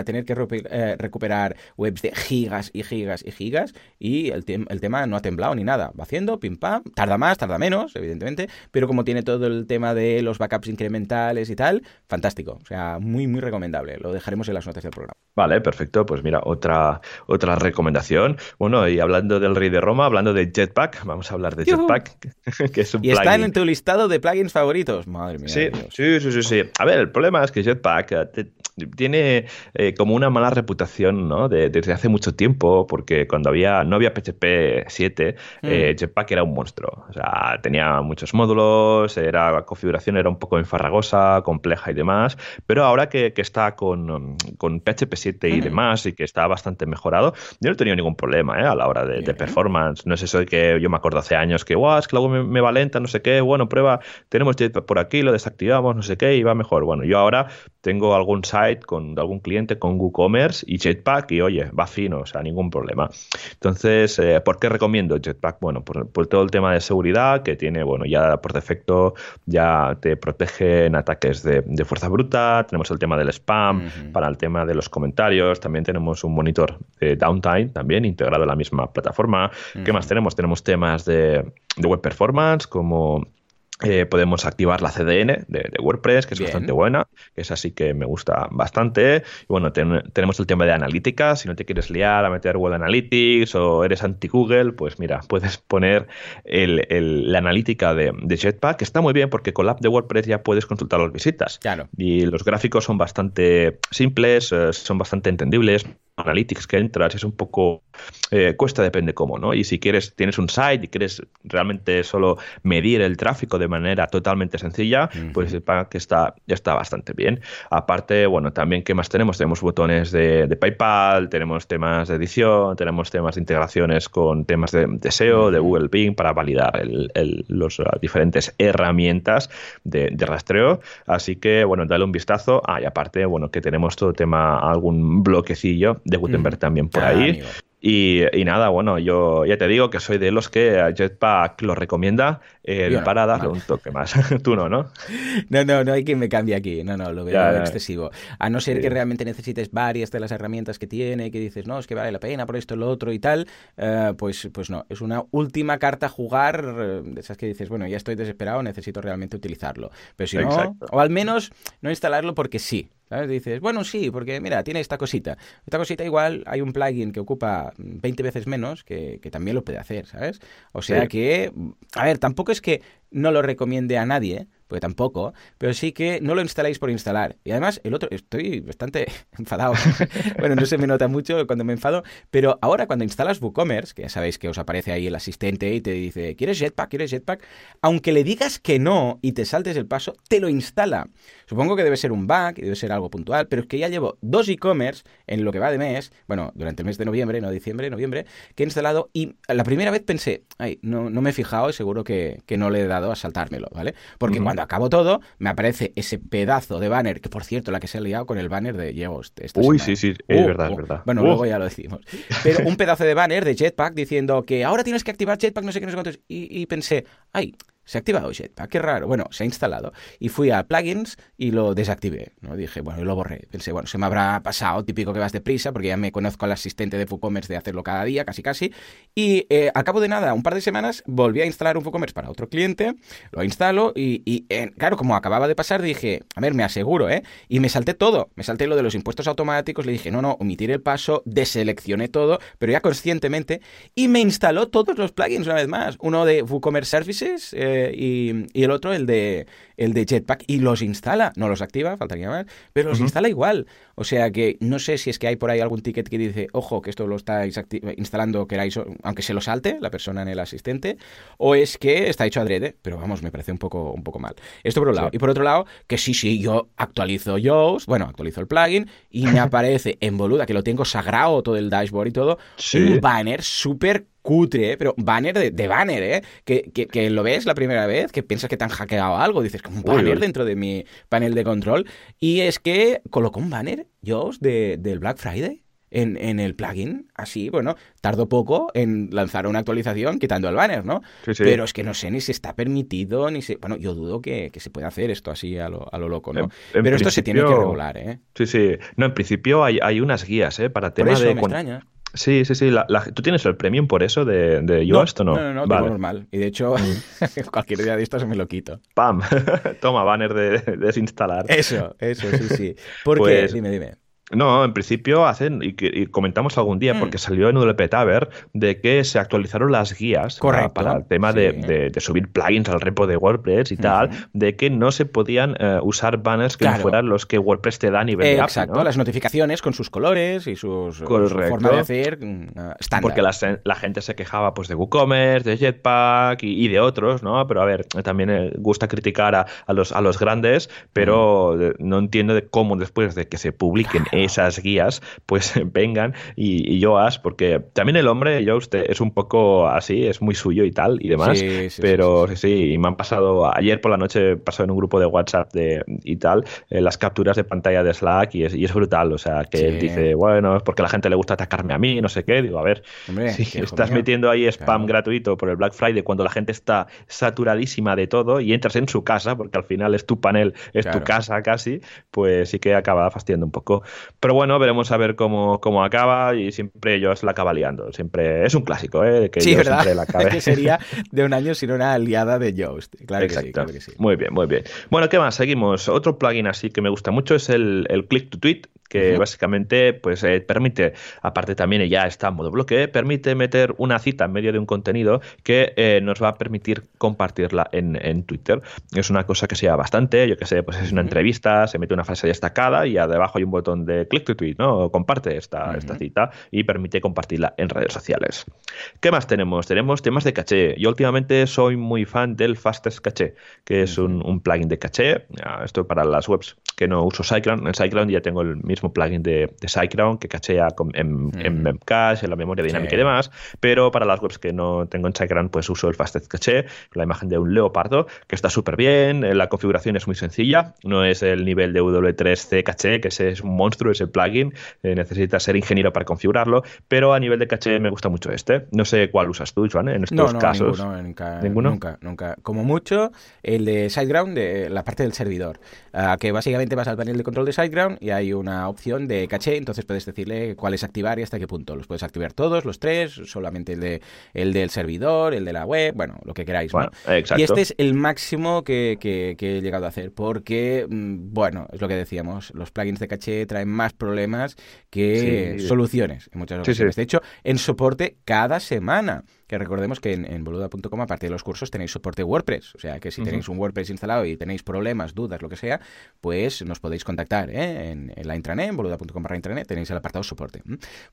tener que eh, recuperar webs de gigas y gigas y gigas y el, el tema no ha temblado ni nada. Va haciendo, pim pam, tarda más, tarda menos, evidentemente, pero como tiene todo el tema de los backups incrementales y tal, fantástico. O sea, muy, muy recomendable. Lo dejaremos en las notas del programa. Vale, perfecto. Pues mira, otra, otra recomendación. Bueno, y hablando del Rey de Roma, hablando de Jetpack, vamos a hablar de Jetpack, que es un Y está en tu listado de plugins favoritos. Madre mía. Sí, sí, sí, sí, A ver, el problema es que Jetpack eh, tiene eh, como una mala reputación, ¿no? desde hace mucho tiempo, porque cuando había no había PHP 7, eh, mm. Jetpack era un monstruo. O sea, tenía muchos módulos, era, la configuración era un poco enfarragosa, compleja y demás, pero ahora que, está con, con, PHP 7 y demás y que está bastante mejorado, yo no he tenido ningún problema ¿eh? a la hora de, performance. No es eso de que yo me acuerdo hace años que, guau, es que luego me, me, va lenta, no sé qué, bueno, prueba, tenemos Jetpack por aquí, lo desactivamos, no sé qué, y va mejor. Bueno, yo ahora tengo algún site con algún cliente con WooCommerce y Jetpack y oye, va fino, o sea, ningún problema. Entonces, eh, ¿por qué recomiendo Jetpack? Bueno, por, todo el tema de seguridad que tiene, bueno, ya por defecto ya te protege en ataques de, fuerza bruta, tenemos el tema del spam, para el tema de los comentarios, también tenemos un monitor de downtime también integrado en la misma plataforma. ¿Qué más tenemos? Tenemos temas de, de web performance como eh, podemos activar la CDN de, WordPress, que es bastante buena, que es así que me gusta bastante. Y bueno, tenemos el tema de analítica. Si no te quieres liar a meter Google Analytics o eres anti-Google, pues mira, puedes poner la analítica de, Jetpack, que está muy bien porque con la app de WordPress ya puedes consultar las visitas. Claro. Y los gráficos son bastante simples, eh, son bastante entendibles. Analytics que entras es un poco eh, cuesta depende cómo, ¿no? Y si quieres tienes un site y quieres realmente solo medir el tráfico de manera totalmente sencilla, pues el pack está está bastante bien. Aparte, bueno, también qué más tenemos? Tenemos botones de, PayPal, tenemos temas de edición, tenemos temas de integraciones con temas de, SEO, de Google Bing para validar las diferentes herramientas de, rastreo. Así que, bueno, dale un vistazo. Ah, y aparte, bueno, que tenemos todo tema, algún bloquecillo de Gutenberg también por ahí. Y, nada, bueno, yo ya te digo que soy de los que Jetpack lo recomienda eh, para darle un toque más. Tú no, ¿no? No, no, no hay quien me cambie aquí. No, no, lo veo excesivo. A no ser que realmente necesites varias de las herramientas que tiene, que dices, no, es que vale la pena por esto, lo otro y tal, eh, pues, pues no. Es una última carta a jugar eh, de esas que dices, bueno, ya estoy desesperado, necesito realmente utilizarlo. Pero si no, o al menos no instalarlo porque sí ¿Sabes? Dices, bueno, sí, porque mira, tiene esta cosita. Esta cosita igual hay un plugin que ocupa 20 veces menos que, que también lo puede hacer, ¿sabes? O sea Sí. que, a ver, tampoco es que no lo recomiende a nadie, porque tampoco, pero sí que no lo instaláis por instalar. Y además, el otro, estoy bastante enfadado. bueno, no se me nota mucho cuando me enfado, pero ahora cuando instalas WooCommerce, que ya sabéis que os aparece ahí el asistente y te dice, ¿quieres Jetpack? ¿Quieres Jetpack? Aunque le digas que no y te saltes el paso, te lo instala. Supongo que debe ser un bug y debe ser algo puntual, pero es que ya llevo dos e-commerce en lo que va de mes, bueno, durante el mes de noviembre, no diciembre, noviembre, que he instalado y la primera vez pensé, ay, no, no me he fijado y seguro que, que no le he dado a saltármelo, ¿vale? Porque cuando acabo todo, me aparece ese pedazo de banner, que por cierto, la que se ha liado con el banner de esta Uy, semana. sí, sí, es Uh, verdad, es uh. verdad. Bueno, Uh. luego ya lo decimos. Pero un pedazo de banner de Jetpack diciendo que ahora tienes que activar Jetpack, no sé qué, no sé cuántos. Y, y pensé, ay, se ha activado Jetpack, qué raro. Bueno, se ha instalado. Y fui a plugins y lo desactivé. ¿no? Dije, bueno, y lo borré. Pensé, bueno, se me habrá pasado, típico que vas deprisa, porque ya me conozco al asistente de WooCommerce de hacerlo cada día, casi casi. Y eh, cabo de nada, un par de semanas, volví a instalar un WooCommerce para otro cliente, lo instalo y, y, eh, claro, como acababa de pasar, dije, a ver, me aseguro, ¿eh? Y me salté todo. Me salté lo de los impuestos automáticos, le dije, no, no, omitir el paso, deseleccioné todo, pero ya conscientemente, y me instaló todos los plugins una vez más. Uno de WooCommerce Services eh, y, y el otro el de, el de Jetpack, y los instala. No los activa, faltaría más, pero los instala igual. O sea que no sé si es que hay por ahí algún ticket que dice, ojo, que esto lo estáis instalando, queráis, aunque se lo salte la persona en el asistente, o es que está hecho adrede, pero vamos, me parece un poco, un poco mal. Esto por un lado. Sí. Y por otro lado, que sí, sí, yo actualizo Yoast, bueno, actualizo el plugin y me aparece en boluda, que lo tengo sagrado todo el dashboard y todo, Sí. un banner súper cutre, ¿eh? pero banner de, de banner, ¿eh? Que, que, que lo ves la primera vez, que piensas que te han hackeado algo, dices, como un banner uy. dentro de mi panel de control. Y es que colocó un banner, Yoast, de, del Black Friday. En, en el plugin, así, bueno, tardó poco en lanzar una actualización quitando el banner, ¿no? Sí, sí. Pero es que no sé ni si está permitido, ni si... Bueno, yo dudo que, que se pueda hacer esto así a lo, a lo loco, ¿no? En- en Pero esto se tiene que regular, ¿eh? Sí, sí. No, en principio hay, hay unas guías, ¿eh? Para Por tema eso de... me extraña. Sí, sí, sí. la- la- ¿Tú tienes el premium por eso de, de Yoast o no? No, no, no, vale. tengo normal. Y de hecho, cualquier día de estos me lo quito. ¡Pam! Toma, banner de, de desinstalar. Eso, eso, sí, sí. ¿Por qué? Pues- Dime, dime. No, en principio hacen, y, y comentamos algún día, Mm. porque salió en UDP Taver, de que se actualizaron las guías para- para, el tema de, sí. de- de subir plugins al repo de WordPress y tal, de que no se podían eh, usar banners que no fueran los que WordPress te da a nivel de API, Exacto, ¿no? las notificaciones con sus colores y sus, su forma de hacer mm, ah, estándar. Porque la, gente se quejaba pues de WooCommerce, de Jetpack y, y de otros, ¿no? Pero a ver, también eh, gusta criticar a, a los, a los grandes, pero Mm. no entiendo de cómo después de que se publiquen esas guías, pues vengan y, y Yoast, porque también el hombre, Yoast, eh, es un poco así, es muy suyo y tal y demás. Sí, sí, pero sí, sí, y me han pasado, ayer por la noche pasó en un grupo de WhatsApp de, y tal, eh, las capturas de pantalla de Slack y es, y es brutal, o sea, que él dice, bueno, es porque a la gente le gusta atacarme a mí, no sé qué, digo, a ver, Hombre, si estás mío. metiendo ahí spam Claro. gratuito por el Black Friday cuando la gente está saturadísima de todo y entras en su casa, porque al final es tu panel, es Claro. tu casa casi, pues sí que acaba fastidiando un poco. Pero bueno, veremos a ver cómo, cómo acaba y siempre ellos la acaba liando. Siempre es un clásico, ¿eh? Que Sí, yo la acabe. que sería de un año sin una aliada de Yoast. Claro que sí, Exacto. claro que sí. Muy bien, muy bien. Bueno, ¿qué más? Seguimos. Otro plugin así que me gusta mucho es el, el Click to Tweet, que básicamente pues eh, permite, aparte también ya está en modo bloque, permite meter una cita en medio de un contenido que eh, nos va a permitir compartirla en, en Twitter. Es una cosa que se lleva bastante, yo que sé, pues es una entrevista, se mete una frase destacada y debajo hay un botón de Click to Tweet, ¿no? O comparte esta, esta cita y permite compartirla en redes sociales. ¿Qué más tenemos? Tenemos temas de caché. Yo últimamente soy muy fan del Fastest Caché, que es un, un plugin de caché. Ah, Esto para las webs que no uso SiteGround. En SiteGround ya tengo el mismo plugin de, de SiteGround que cachea con- en, en Ujú. Memcache, en la memoria dinámica Sí. y demás. Pero para las webs que no tengo en SiteGround, pues uso el Fastest Caché, la imagen de un leopardo, que está súper bien. eh, La configuración es muy sencilla. No es el nivel de W3C caché, que ese es un monstruo, ese plugin. Eh, necesitas ser ingeniero para configurarlo. Pero a nivel de caché me gusta mucho este. No sé cuál usas tú, Joan, en estos No, no, casos. ninguno, nunca, ¿Ninguno? nunca, nunca. Como mucho, el de SiteGround, de la parte del servidor, ah, que básicamente vas al panel de control de SiteGround y hay una opción de caché, entonces puedes decirle cuáles activar y hasta qué punto. Los puedes activar todos, los tres, solamente el, de, el del servidor, el de la web, bueno, lo que queráis. Y este es el máximo que, he llegado a hacer, porque, mm, bueno, es lo que decíamos, los plugins de caché traen más problemas que soluciones en muchas ocasiones. de hecho, en soporte cada semana que recordemos que en, boluda.com, aparte de los cursos, tenéis soporte WordPress. O sea, que si tenéis un WordPress instalado y tenéis problemas, dudas, lo que sea, pues nos podéis contactar ¿eh? en, la intranet, en boluda.com barra intranet, tenéis el apartado soporte.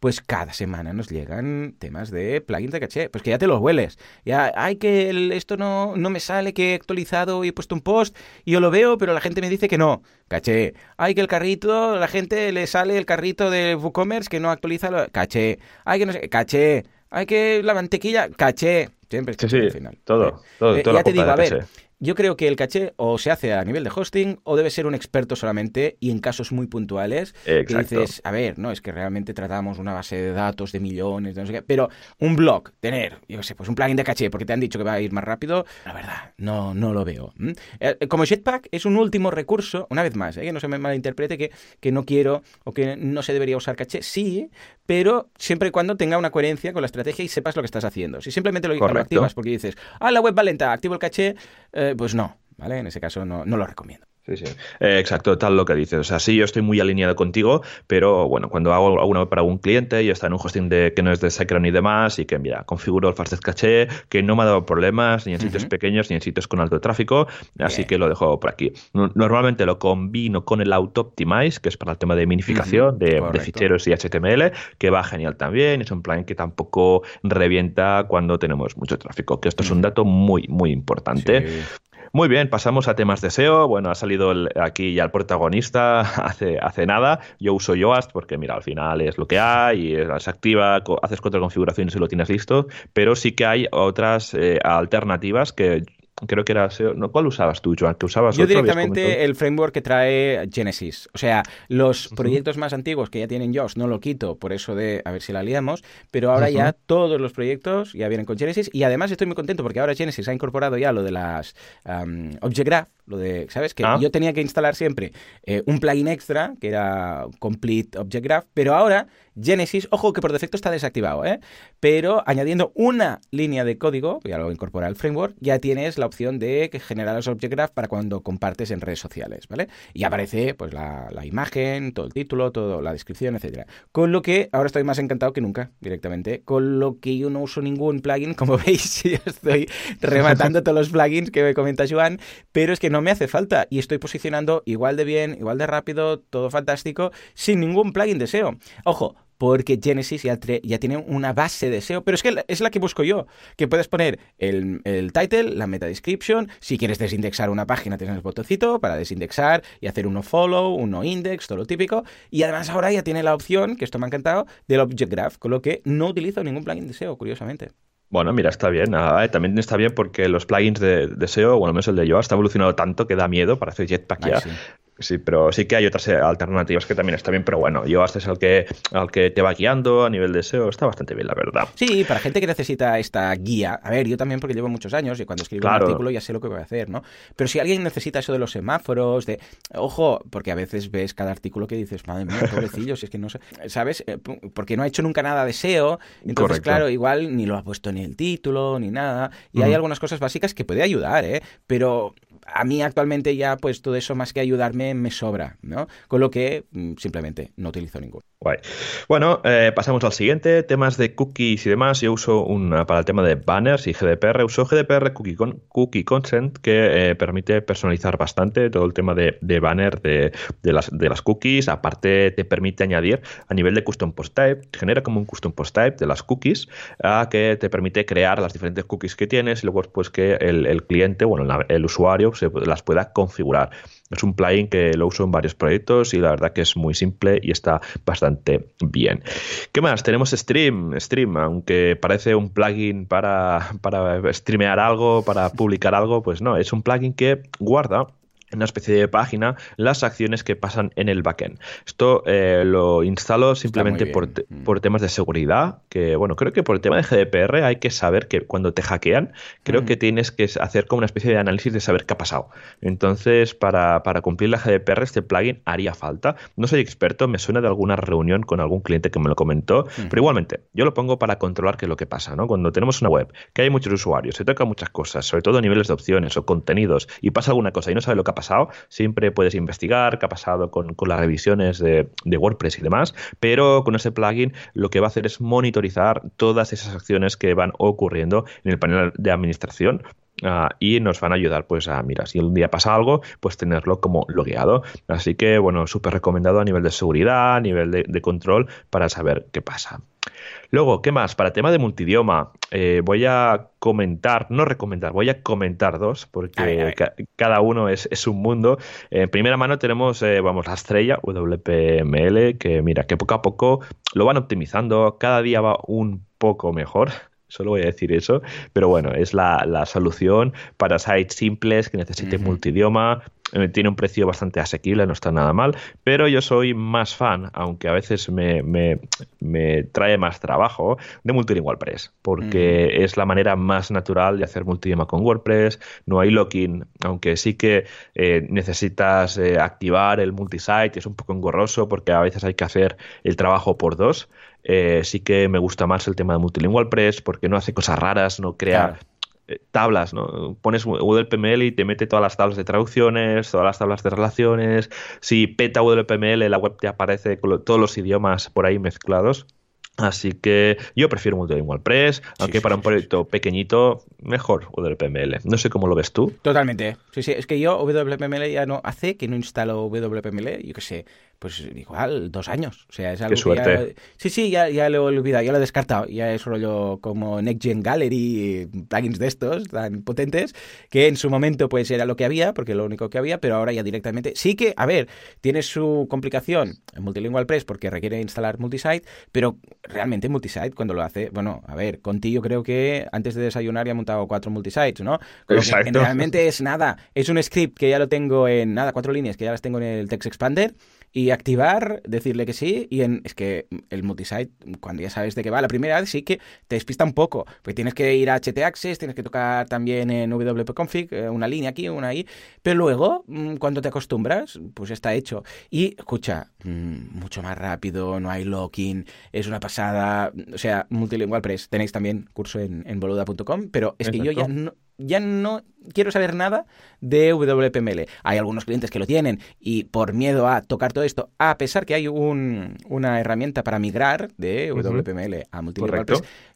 Pues cada semana nos llegan temas de plugins de caché. Pues que ya te los hueles. Ya, hay que esto no, no me sale, que he actualizado y he puesto un post y yo lo veo, pero la gente me dice que no. Caché. Hay que el carrito, la gente le sale el carrito de WooCommerce que no actualiza. Lo... Caché. Hay que no sé. Caché hay que la mantequilla, caché. Siempre es sí, al final. Todo, todo, eh, Ya te digo, a ver, yo creo que el caché o se hace a nivel de hosting o debe ser un experto solamente y en casos muy puntuales Exacto. que dices, a ver, no, es que realmente tratamos una base de datos de millones, de no sé qué, pero un blog, tener, yo qué sé, pues un plugin de caché porque te han dicho que va a ir más rápido, la verdad, no, no lo veo. Eh, como Jetpack es un último recurso, una vez más, ¿eh? que no se me malinterprete que, que no quiero o que no se debería usar caché, sí, pero siempre y cuando tenga una coherencia con la estrategia y sepas lo que estás haciendo. Si simplemente lo, activas porque dices, ah, la web va lenta, activo el caché, eh, pues no, ¿vale? En ese caso no, no lo recomiendo. Sí, sí. Eh, exacto, tal lo que dices. O sea, sí, yo estoy muy alineado contigo, pero bueno, cuando hago alguna para un cliente y está en un hosting de, que no es de Sacron y demás, y que, mira, configuro el Fastest Caché, que no me ha dado problemas ni en sitios pequeños ni en sitios con alto tráfico, así que lo dejo por aquí. Normalmente lo combino con el Auto Optimize, que es para el tema de minificación de, ficheros y HTML, que va genial también. Es un plan que tampoco revienta cuando tenemos mucho tráfico, que esto es un dato muy, muy importante. Muy bien, pasamos a temas de SEO. Bueno, ha salido aquí ya el protagonista hace, hace nada. Yo uso Yoast porque, mira, al final es lo que hay, y se activa, haces cuatro configuraciones y lo tienes listo. Pero sí que hay otras eh, alternativas que creo que era ¿no? ¿Cuál usabas tú, Joan? ¿Que usabas Yo directamente el framework que trae Genesis. O sea, los proyectos más antiguos que ya tienen Yoast no lo quito por eso de a ver si la liamos, pero ahora ya todos los proyectos ya vienen con Genesis y además estoy muy contento porque ahora Genesis ha incorporado ya lo de las Object Graph, lo de, ¿sabes? Que ah. yo tenía que instalar siempre eh, un plugin extra que era Complete Object Graph, pero ahora Genesis, ojo que por defecto está desactivado, ¿eh? pero añadiendo una línea de código, ya lo incorpora el framework, ya tienes la opción de generar los Object Graph para cuando compartes en redes sociales, ¿vale? Y aparece pues la, imagen, todo el título, toda la descripción, etcétera. Con lo que ahora estoy más encantado que nunca, directamente, con lo que yo no uso ningún plugin, como veis, estoy rematando todos los plugins que me comenta Joan, pero es que no me hace falta y estoy posicionando igual de bien, igual de rápido, todo fantástico, sin ningún plugin de SEO. Ojo, porque Genesis ya, ya, tiene una base de SEO, pero es que es la que busco yo, que puedes poner el, el, title, la meta description, si quieres desindexar una página tienes el botoncito para desindexar y hacer uno follow, uno index, todo lo típico, y además ahora ya tiene la opción, que esto me ha encantado, del Object Graph, con lo que no utilizo ningún plugin de SEO, curiosamente. Bueno, mira, está bien. Ah, también está bien porque los plugins de, SEO, bueno, al menos el de Yoast, ha evolucionado tanto que da miedo para hacer Jetpack ya. Sí, pero sí que hay otras eh, alternativas que también están bien, pero bueno, yo hasta es al que, al que te va guiando a nivel de SEO, está bastante bien, la verdad. Sí, para gente que necesita esta guía, a ver, yo también porque llevo muchos años y cuando escribo un artículo ya sé lo que voy a hacer, ¿no? Pero si alguien necesita eso de los semáforos, de, ojo, porque a veces ves cada artículo que dices, madre mía, pobrecillo, si es que no sé, ¿sabes? Eh, porque no ha hecho nunca nada de SEO, entonces, claro, igual ni lo ha puesto ni el título, ni nada, y hay algunas cosas básicas que puede ayudar, ¿eh? Pero a mí actualmente ya pues todo eso más que ayudarme me sobra, ¿no? Con lo que mm, simplemente no utilizo ninguno. Guay. Bueno, eh, pasamos al siguiente, temas de cookies y demás. Yo uso una para el tema de banners y GDPR. Uso GDPR Cookie, con, cookie Consent que eh, permite personalizar bastante todo el tema de, de banner de, las, cookies. Aparte te permite añadir a nivel de custom post type, genera como un custom post type de las cookies que te permite crear las diferentes cookies que tienes y luego pues que el, el cliente, bueno, el usuario se las pueda configurar. Es un plugin que lo uso en varios proyectos y la verdad que es muy simple y está bastante bien. ¿Qué más? Tenemos Stream, Stream, aunque parece un plugin para, para streamear algo, para publicar algo, pues no, es un plugin que guarda una especie de página las acciones que pasan en el backend. Esto eh, lo instalo simplemente por, mm. por, temas de seguridad, que bueno, creo que por el tema de GDPR hay que saber que cuando te hackean, creo mm. que tienes que hacer como una especie de análisis de saber qué ha pasado. Entonces, para, cumplir la GDPR, este plugin haría falta. No soy experto, me suena de alguna reunión con algún cliente que me lo comentó, mm. pero igualmente, yo lo pongo para controlar qué es lo que pasa, ¿no? Cuando tenemos una web, que hay muchos usuarios, se toca muchas cosas, sobre todo a niveles de opciones o contenidos, y pasa alguna cosa y no sabe lo que ha pasado, siempre puedes investigar qué ha pasado con, las revisiones de, WordPress y demás, pero con ese plugin lo que va a hacer es monitorizar todas esas acciones que van ocurriendo en el panel de administración ah, y nos van a ayudar pues a, mira, si un día pasa algo, pues tenerlo como logueado. Así que, bueno, súper recomendado a nivel de seguridad, a nivel de control para saber qué pasa. Luego, ¿qué más? Para tema de multidioma, eh, voy a comentar, no recomendar, voy a comentar dos, porque cada uno es, un mundo. En primera mano tenemos, eh, vamos, la estrella WPML, que mira, que poco a poco lo van optimizando, cada día va un poco mejor. Solo voy a decir eso, pero bueno, es la, solución para sites simples que necesiten multidioma, eh, tiene un precio bastante asequible, no está nada mal, pero yo soy más fan, aunque a veces me, trae más trabajo, de Multilingual Press, porque es la manera más natural de hacer multidioma con WordPress, no hay locking, aunque sí que eh, necesitas eh, activar el multisite, es un poco engorroso porque a veces hay que hacer el trabajo por dos. sí que me gusta más el tema de Multilingual Press porque no hace cosas raras, no crea... Eh, tablas, ¿no? Pones WPML y te mete todas las tablas de traducciones, todas las tablas de relaciones. Si peta WPML, la web te aparece con todos los idiomas por ahí mezclados. Así que yo prefiero Multilingual Press, aunque para un proyecto pequeñito, mejor WPML. No sé cómo lo ves tú. Totalmente. Sí, sí, es que yo WPML ya no hace que no instalo WPML, yo qué sé, pues igual dos años. O sea, es algo Qué suerte. sí, sí, ya, ya lo he olvidado, ya lo he descartado. Ya es rollo como Next Gen Gallery, plugins de estos tan potentes, que en su momento pues era lo que había, porque lo único que había, pero ahora ya directamente. Sí que, a ver, tiene su complicación en Multilingual Press porque requiere instalar multisite, pero realmente multisite cuando lo hace, bueno, a ver, Conti yo creo que antes de desayunar ya he montado cuatro multisites, ¿no? Exacto. realmente es nada, es un script que ya lo tengo en nada, cuatro líneas que ya las tengo en el Text Expander y activar, decirle que sí, y en, es que el multisite, cuando ya sabes de qué va, la primera vez sí que te despista un poco, porque tienes que ir a htaccess, tienes que tocar también en wp-config, eh, una línea aquí, una ahí, pero luego, mm, cuando te acostumbras, pues está hecho. Y, escucha, mm, mucho más rápido, no hay locking, es una pasada, o sea, multilingual press, tenéis también curso en, en boluda.com, pero es que yo ya no ya no quiero saber nada de WPML. Hay algunos clientes que lo tienen y por miedo a tocar todo esto, a pesar que hay una herramienta para migrar de WPML a Multilingual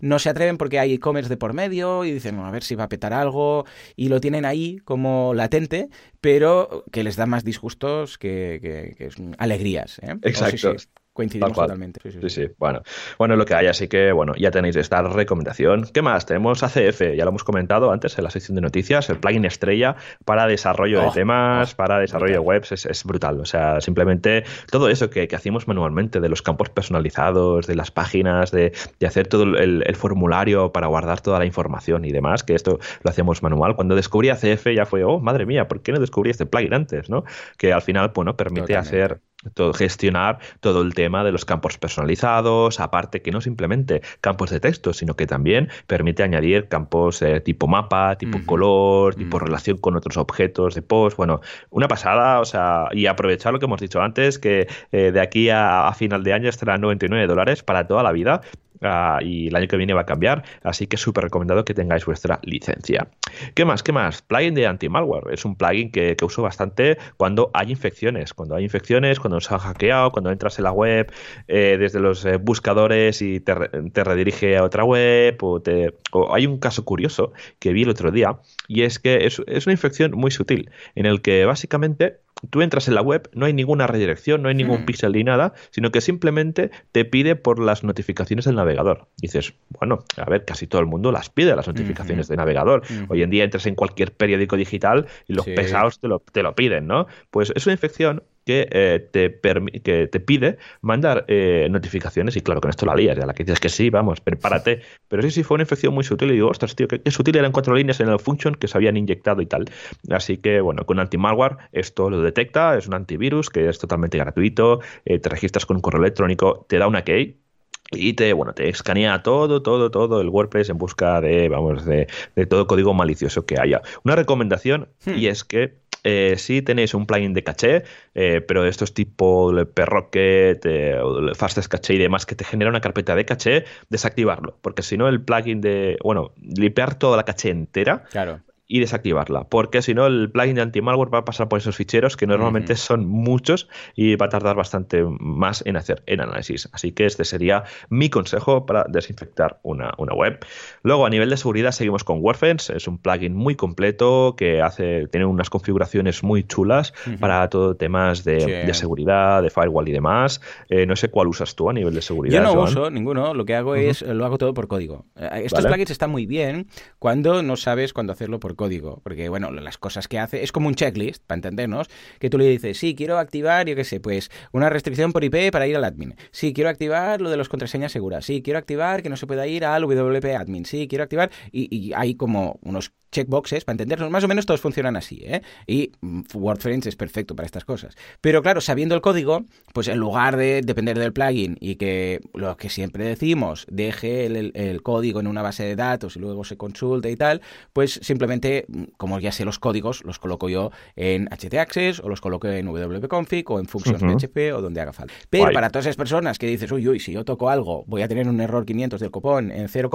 no se atreven porque hay e-commerce de por medio y dicen, a ver si va a petar algo y lo tienen ahí como latente, pero que les da más disgustos que, alegrías. ¿eh? Exacto. Coincidimos totalmente. Sí sí. Bueno. bueno, lo que hay, así que bueno, ya tenéis esta recomendación. ¿Qué más? Tenemos ACF, ya lo hemos comentado antes en la sección de noticias, el plugin estrella para desarrollo de oh, temas, oh, para desarrollo de webs, es, brutal. O sea, simplemente todo eso que, hacemos manualmente, de los campos personalizados, de las páginas, de, hacer todo el, formulario para guardar toda la información y demás, que esto lo hacíamos manual. Cuando descubrí ACF ya fue, oh, madre mía, ¿por qué no descubrí este plugin antes? ¿no? Que al final, bueno, permite hacer todo, gestionar todo el tema de los campos personalizados, aparte que no simplemente campos de texto, sino que también permite añadir campos eh, tipo mapa, tipo color, tipo relación con otros objetos de post. Bueno, una pasada, o sea, y aprovechar lo que hemos dicho antes, que eh, de aquí a, a, final de año estará 99 dólares para toda la vida Ah, y el año que viene va a cambiar, así que súper recomendado que tengáis vuestra licencia. ¿Qué más? ¿Qué más? Plugin de anti-malware. Es un plugin que, uso bastante cuando hay infecciones. Cuando hay infecciones, cuando nos han hackeado, cuando entras en la web eh, desde los eh, buscadores y te, redirige a otra web. O, te, hay un caso curioso que vi el otro día y es que es, es una infección muy sutil en el que básicamente tú entras en la web, no hay ninguna redirección, no hay ningún pixel ni nada, sino que simplemente te pide por las notificaciones del navegador. dices, bueno, a ver, casi todo el mundo las pide, las notificaciones de navegador. Hoy en día entras en cualquier periódico digital y los pesados te lo, te lo piden, ¿no? Pues es una infección que, eh, te, que te pide mandar eh, notificaciones y claro, con esto la lías, ya la que dices que sí, vamos, prepárate. Pero sí, sí, fue una infección muy sutil y digo, ostras, tío, que, sutil eran cuatro líneas en el function que se habían inyectado y tal. Así que, bueno, con anti-malware esto lo detecta, es un antivirus que es totalmente gratuito, eh, te registras con un correo electrónico, te da una key y te, bueno, te escanea todo, todo, todo el WordPress en busca de, vamos, de, todo código malicioso que haya. Una recomendación, hmm. y es que eh, si tenéis un plugin de caché, eh, pero estos tipo Perrocket, eh, Fastest Caché y demás que te genera una carpeta de caché, desactivarlo, porque si no el plugin de, bueno, limpiar toda la caché entera, claro y desactivarla, porque si no el plugin de anti-malware va a pasar por esos ficheros que normalmente son muchos y va a tardar bastante más en hacer el análisis. Así que este sería mi consejo para desinfectar una, web. Luego a nivel de seguridad seguimos con WordFence, es un plugin muy completo que hace tiene unas configuraciones muy chulas para todo temas de, seguridad, de firewall y demás. Eh, no sé cuál usas tú a nivel de seguridad. Yo no uso ninguno, lo que hago es lo hago todo por código. Eh, estos plugins están muy bien cuando no sabes cuándo hacerlo por código, porque bueno, las cosas que hace es como un checklist, para entendernos, que tú le dices, sí, quiero activar, yo qué sé, pues una restricción por IP para ir al admin. Sí, quiero activar lo de las contraseñas seguras. Sí, quiero activar que no se pueda ir al WP admin. Sí, quiero activar y, y hay como unos checkboxes, para entendernos, más o menos todos funcionan así, ¿eh? Y mm, WordFence es perfecto para estas cosas. Pero claro, sabiendo el código, pues en lugar de depender del plugin y que lo que siempre decimos, deje el, código en una base de datos y luego se consulte y tal, pues simplemente, mm, como ya sé los códigos, los coloco yo en htaccess o los coloco en wp-config o en functions PHP o donde haga falta. Pero para todas esas personas que dices, uy, uy, si yo toco algo, voy a tener un error 500 del copón en 0,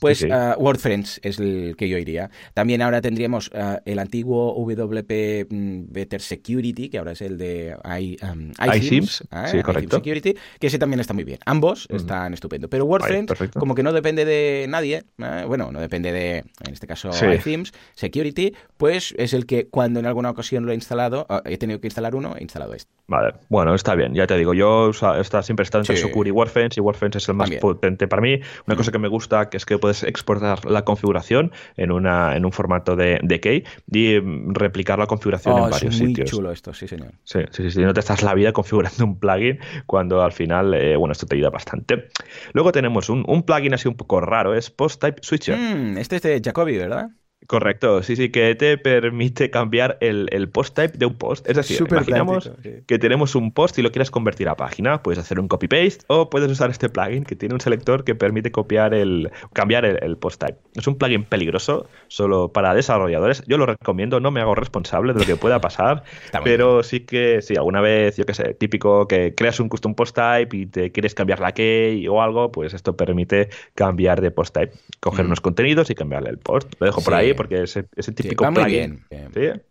pues uh, WordFence es el que yo iría. También ahora tendríamos eh, el antiguo WP mm, Better Security, que ahora es el de I, um, iSIMS, sí, correcto. Security, que ese también está muy bien. Ambos están estupendo. Pero WordFence, como que no depende de nadie, eh, bueno, no depende de, en este caso, iThemes, Security, pues es el que cuando en alguna ocasión lo he instalado, ah, he tenido que instalar uno, he instalado este. Vale, bueno, está bien, ya te digo, yo está, siempre está entre Security y WordFence, y WordFence es el más potente para mí. Una cosa que me gusta que es que puedes exportar la configuración en una en un formato de, de key y mm, replicar la configuración en oh, varios es muy chulo esto, sí, señor. Sí, sí, sí, no te estás la vida configurando un plugin cuando al final, eh, bueno, esto te ayuda bastante. Luego tenemos un, un plugin así un poco raro, es Post Type Switcher. Mm, este es de Jacobi, ¿verdad? Correcto, sí, sí, que te permite cambiar el, post type de un post. Es decir, imaginamos que tenemos un post y lo quieres convertir a página, puedes hacer un copy-paste o puedes usar este plugin que tiene un selector que permite copiar el, cambiar el, post type. Es un plugin peligroso, solo para desarrolladores. Yo lo recomiendo, no me hago responsable de lo que pueda pasar, pero sí que, sí, alguna vez, yo qué sé, típico que creas un custom post type y te quieres cambiar la key o algo, pues esto permite cambiar de post type, coger mm. unos contenidos y cambiarle el post. Lo dejo por ahí porque ese, ese típico sí, plugin.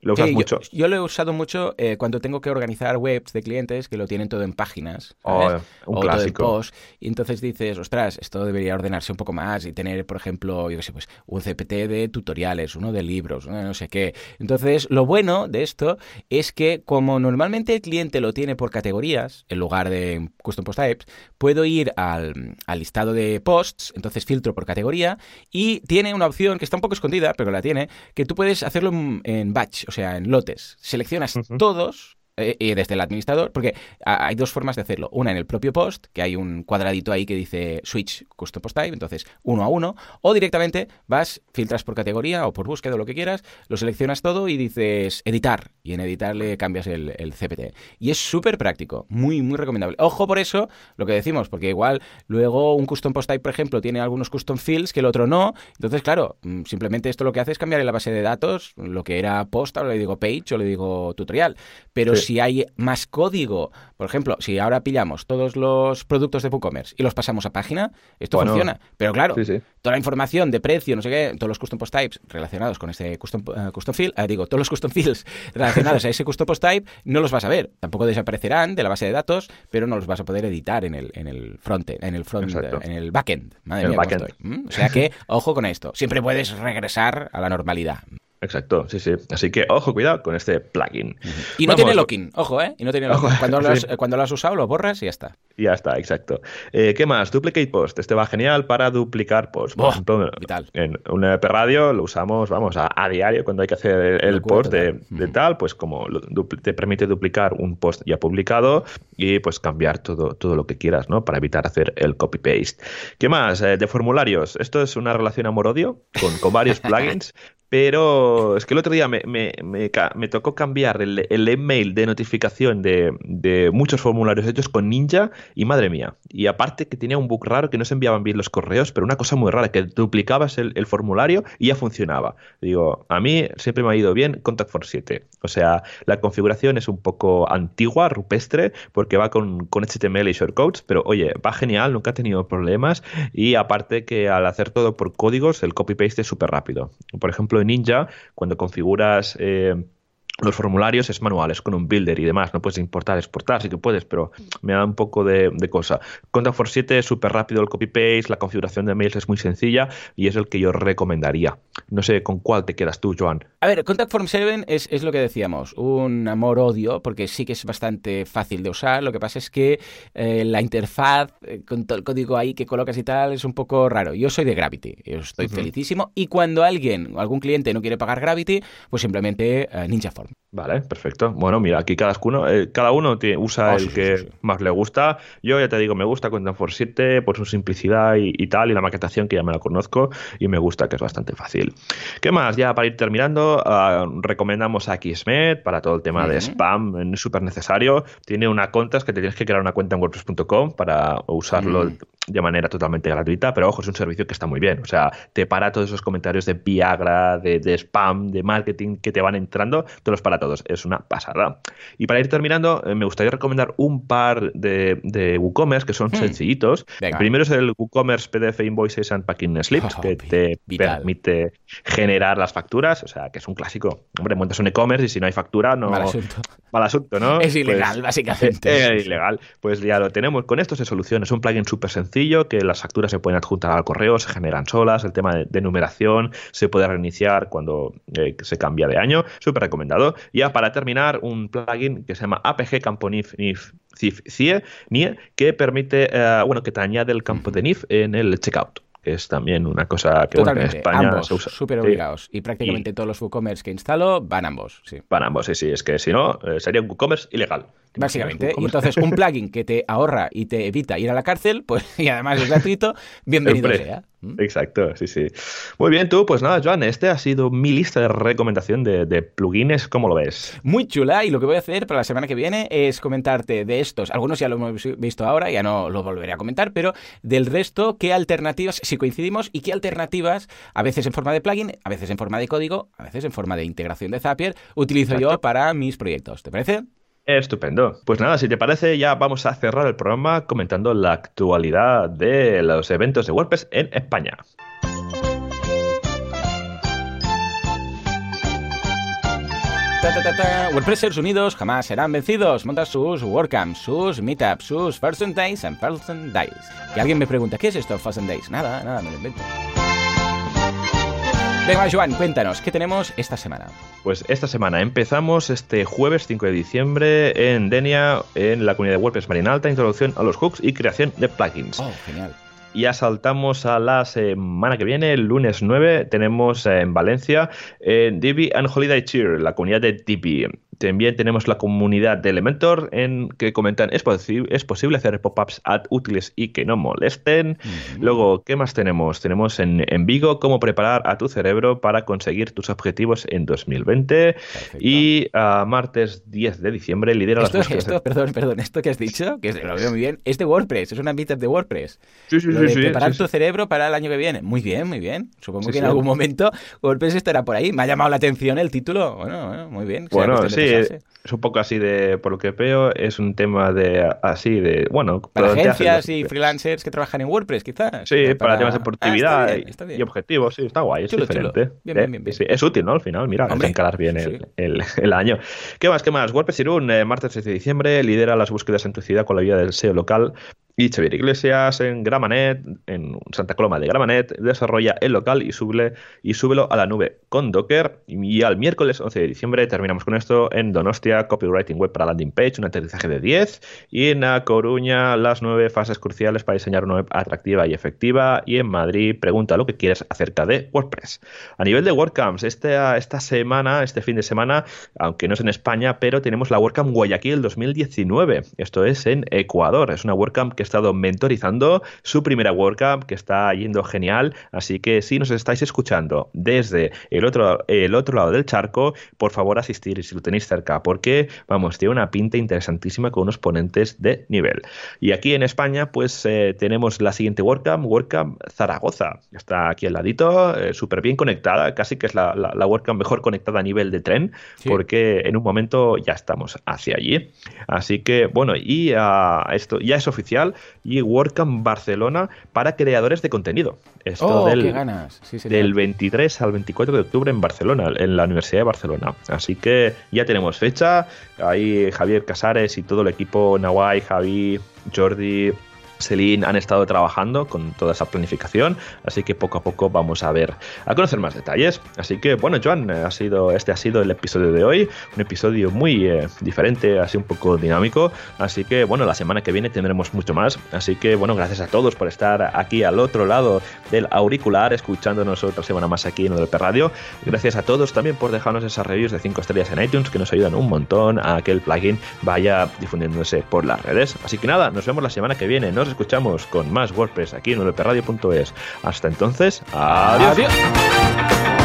¿Lo usas mucho? Yo, lo he usado mucho eh, cuando tengo que organizar webs de clientes que lo tienen todo en páginas. Oh, un o clásico. post, y entonces dices, ostras, esto debería ordenarse un poco más y tener, por ejemplo, yo qué sé, pues un CPT de tutoriales, uno de libros, no sé qué. Entonces, lo bueno de esto es que como normalmente el cliente lo tiene por categorías, en lugar de custom post types, puedo ir al, al listado de posts, entonces filtro por categoría y tiene una opción que está un poco escondida, pero la tiene, que tú puedes hacerlo en, batch, o sea, en lotes. Seleccionas todos eh, y desde el administrador, porque hay dos formas de hacerlo. Una en el propio post, que hay un cuadradito ahí que dice switch custom post type, entonces uno a uno, o directamente vas, filtras por categoría o por búsqueda o lo que quieras, lo seleccionas todo y dices editar, y en editar le cambias el, el CPT. Y es súper práctico, muy, muy recomendable. Ojo por eso, lo que decimos, porque igual luego un custom post type, por ejemplo, tiene algunos custom fields que el otro no, entonces claro, mm, simplemente esto lo que hace es cambiar en la base de datos lo que era post, o le digo page o le digo tutorial, pero si hay más código, por ejemplo, si ahora pillamos todos los productos de WooCommerce y los pasamos a página, esto funciona. Pero claro, toda la información de precio, no sé qué, todos los custom post types relacionados con ese custom, uh, custom field, eh, digo, todos los custom fields relacionados a ese custom post type, no los vas a ver. Tampoco desaparecerán de la base de datos, pero no los vas a poder editar en el, en el front, en el front, en el backend. Madre mía, Estoy. ¿Mm? O sea que, ojo con esto. Siempre puedes regresar a la normalidad. Exacto, sí, sí. Así que ojo, cuidado con este plugin. Y no tiene locking, ojo, ¿eh? Y no tiene locking. Cuando, lo has, cuando lo has usado, lo borras y ya está. Ya está, exacto. Eh, ¿Qué más? Duplicate Post. Este va genial para duplicar post. Por ejemplo, en un EP Radio lo usamos, vamos, a, diario cuando hay que hacer el, post de, tal, pues como te permite duplicar un post ya publicado y pues cambiar todo, todo lo que quieras, ¿no? Para evitar hacer el copy-paste. ¿Qué más? Eh, de formularios. Esto es una relación amor-odio con, con varios plugins. Pero es que el otro día me, tocó cambiar el, email de notificación de, muchos formularios hechos con Ninja y madre mía. Y aparte que tenía un bug raro que no se enviaban bien los correos, pero una cosa muy rara, que duplicabas el, formulario y ya funcionaba. Digo, a mí siempre me ha ido bien Contact Force 7. O sea, la configuración es un poco antigua, rupestre, porque va con, con HTML y shortcodes, pero oye, va genial, nunca ha tenido problemas. Y aparte que al hacer todo por códigos, el copy-paste es súper rápido. Por ejemplo, Ninja, cuando configuras eh, los formularios es manuales con un builder y demás. No puedes importar, exportar, sí que puedes, pero me da un poco de, cosa. Contact Force 7 es súper rápido el copy-paste, la configuración de mails es muy sencilla y es el que yo recomendaría. No sé con cuál te quedas tú, Joan. A ver, Contact Form 7 es, lo que decíamos, un amor-odio, porque sí que es bastante fácil de usar. Lo que pasa es que eh, la interfaz, eh, con todo el código ahí que colocas y tal, es un poco raro. Yo soy de Gravity, yo estoy felicísimo. Y cuando alguien o algún cliente no quiere pagar Gravity, pues simplemente uh, Ninja Form. Vale, perfecto. Bueno, mira, aquí cada uno, eh, cada uno usa ah, el que más le gusta. Yo ya te digo, me gusta Content for 7 por su simplicidad y, tal, y la maquetación que ya me la conozco, y me gusta que es bastante fácil. ¿Qué más? Ya para ir terminando, ah, recomendamos a Kismet para todo el tema de spam, es súper necesario. Tiene una cuenta, es que te tienes que crear una cuenta en WordPress.com para usarlo de manera totalmente gratuita, pero ojo, es un servicio que está muy bien. O sea, te para todos esos comentarios de Viagra, de, de spam, de marketing que te van entrando, te para todos. Es una pasada. Y para ir terminando, eh, me gustaría recomendar un par de, de WooCommerce que son hmm. sencillitos. El primero es el WooCommerce PDF Invoices and Packing Slips, oh, que te permite generar las facturas. O sea, que es un clásico. Hombre, montas un e-commerce y si no hay factura, no. Mal asunto. Mal asunto, ¿no? Es ilegal, pues, básicamente. Es, ilegal. Pues ya lo tenemos. Con esto se soluciona. Es un plugin súper sencillo que las facturas se pueden adjuntar al correo, se generan solas. El tema de, numeración se puede reiniciar cuando eh, se cambia de año. Súper recomendado ya para terminar, un plugin que se llama APG Campo NIF, NIF CIE, NIE, que permite, uh, bueno, que te añade el campo de NIF en el checkout que es también una cosa que en España se usa. Súper obligados. Y prácticamente todos los WooCommerce que instalo van ambos. Sí. Van ambos, sí, sí. Es que si no, eh, sería un WooCommerce ilegal. Básicamente. Y entonces, un plugin que te ahorra y te evita ir a la cárcel, pues y además es gratuito, bienvenido sea. Exacto, sí, sí. Muy bien, tú, pues nada, Joan, este ha sido mi lista de recomendación de, plugins, ¿cómo lo ves? Muy chula, y lo que voy a hacer para la semana que viene es comentarte de estos, algunos ya lo hemos visto ahora, ya no lo volveré a comentar, pero del resto, qué alternativas, si coincidimos, y qué alternativas, a veces en forma de plugin, a veces en forma de código, a veces en forma de integración de Zapier, utilizo yo para mis proyectos. ¿Te parece? Estupendo. Pues nada, si te parece, ya vamos a cerrar el programa comentando la actualidad de los eventos de WordPress en España. WordPressers unidos jamás serán vencidos. Monta sus WordCamps, sus Meetups, sus First Days and First Days. Y alguien me pregunta, ¿qué es esto First Days? Nada, nada, me lo invento. Venga, Joan, cuéntanos, ¿qué tenemos esta semana? Pues esta semana empezamos este jueves 5 de diciembre en Denia, en la comunidad de WordPress Alta, introducción a los hooks y creación de plugins. Oh, genial. Ya saltamos a la semana que viene, el lunes 9, tenemos en Valencia en Divi and Holiday Cheer, la comunidad de Divi. También tenemos la comunidad de Elementor en que comentan es, es posible hacer pop-ups útiles y que no molesten. Luego, ¿qué más tenemos? Tenemos en, en, Vigo cómo preparar a tu cerebro para conseguir tus objetivos en 2020. Y a martes 10 de diciembre lidera esto, las esto, Perdón, perdón, esto que has dicho, que lo veo muy bien, es de WordPress, es una meetup de WordPress. Sí, sí, sí, Preparar tu cerebro para el año que viene. Muy bien, muy bien. Supongo que en algún momento WordPress estará por ahí. Me ha llamado la atención el título. Bueno, muy bien. Bueno, sí, es un poco así de, por lo que veo, es un tema de, así de, bueno... Para agencias y freelancers que trabajan en WordPress, quizás. Sí, para, temas de deportividad ah, y, objetivos, sí, está guay, es diferente. Bien, bien, bien, es útil, ¿no? Al final, mira, Hombre, encarar bien el, el, año. ¿Qué más, qué más? WordPress Irún, eh, martes 6 de diciembre, lidera las búsquedas en tu ciudad con la ayuda del SEO local Y Xavier Iglesias en Gramanet, en Santa Coloma de Gramanet, desarrolla el local y, sube, y súbelo a la nube con Docker. Y al miércoles 11 de diciembre terminamos con esto en Donostia, copywriting web para landing page, un aterrizaje de 10. Y en A Coruña, las nueve fases cruciales para diseñar una web atractiva y efectiva. Y en Madrid, pregunta lo que quieres acerca de WordPress. A nivel de WordCamps, esta, esta semana, este fin de semana, aunque no es en España, pero tenemos la WordCamp Guayaquil 2019. Esto es en Ecuador. Es una WordCamp que he estado mentorizando, su primera WordCamp que está yendo genial. Así que si nos estáis escuchando desde el otro, el otro lado del charco, por favor asistir si lo tenéis cerca, porque vamos, tiene una pinta interesantísima con unos ponentes de nivel. Y aquí en España, pues eh, tenemos la siguiente WordCamp, WordCamp Zaragoza. Está aquí al ladito, eh, súper bien conectada, casi que es la, la, WordCamp mejor conectada a nivel de tren, porque en un momento ya estamos hacia allí. Así que, bueno, y uh, esto ya es oficial, y WordCamp Barcelona para creadores de contenido. Esto oh, del, qué ganas. del 23 al 24 de octubre en Barcelona, en la Universidad de Barcelona. Así que ya tenemos fecha. Ahí Javier Casares y todo el equipo, Nawai, Javi, Jordi, Celine han estado trabajando con toda esa planificación, así que poco a poco vamos a ver, a conocer más detalles. Así que bueno, Joan, ha sido, este ha sido el episodio de hoy, un episodio muy eh, diferente, así un poco dinámico, así que bueno, la semana que viene tendremos mucho más, así que bueno, gracias a todos por estar aquí al otro lado del auricular, escuchándonos otra semana más aquí en el Radio. Gracias a todos también por dejarnos esas reviews de 5 estrellas en iTunes que nos ayudan un montón a que el plugin vaya difundiéndose por las redes. Así que nada, nos vemos la semana que viene. Escuchamos con más WordPress aquí en wpradio.es. Hasta entonces, adiós. adiós.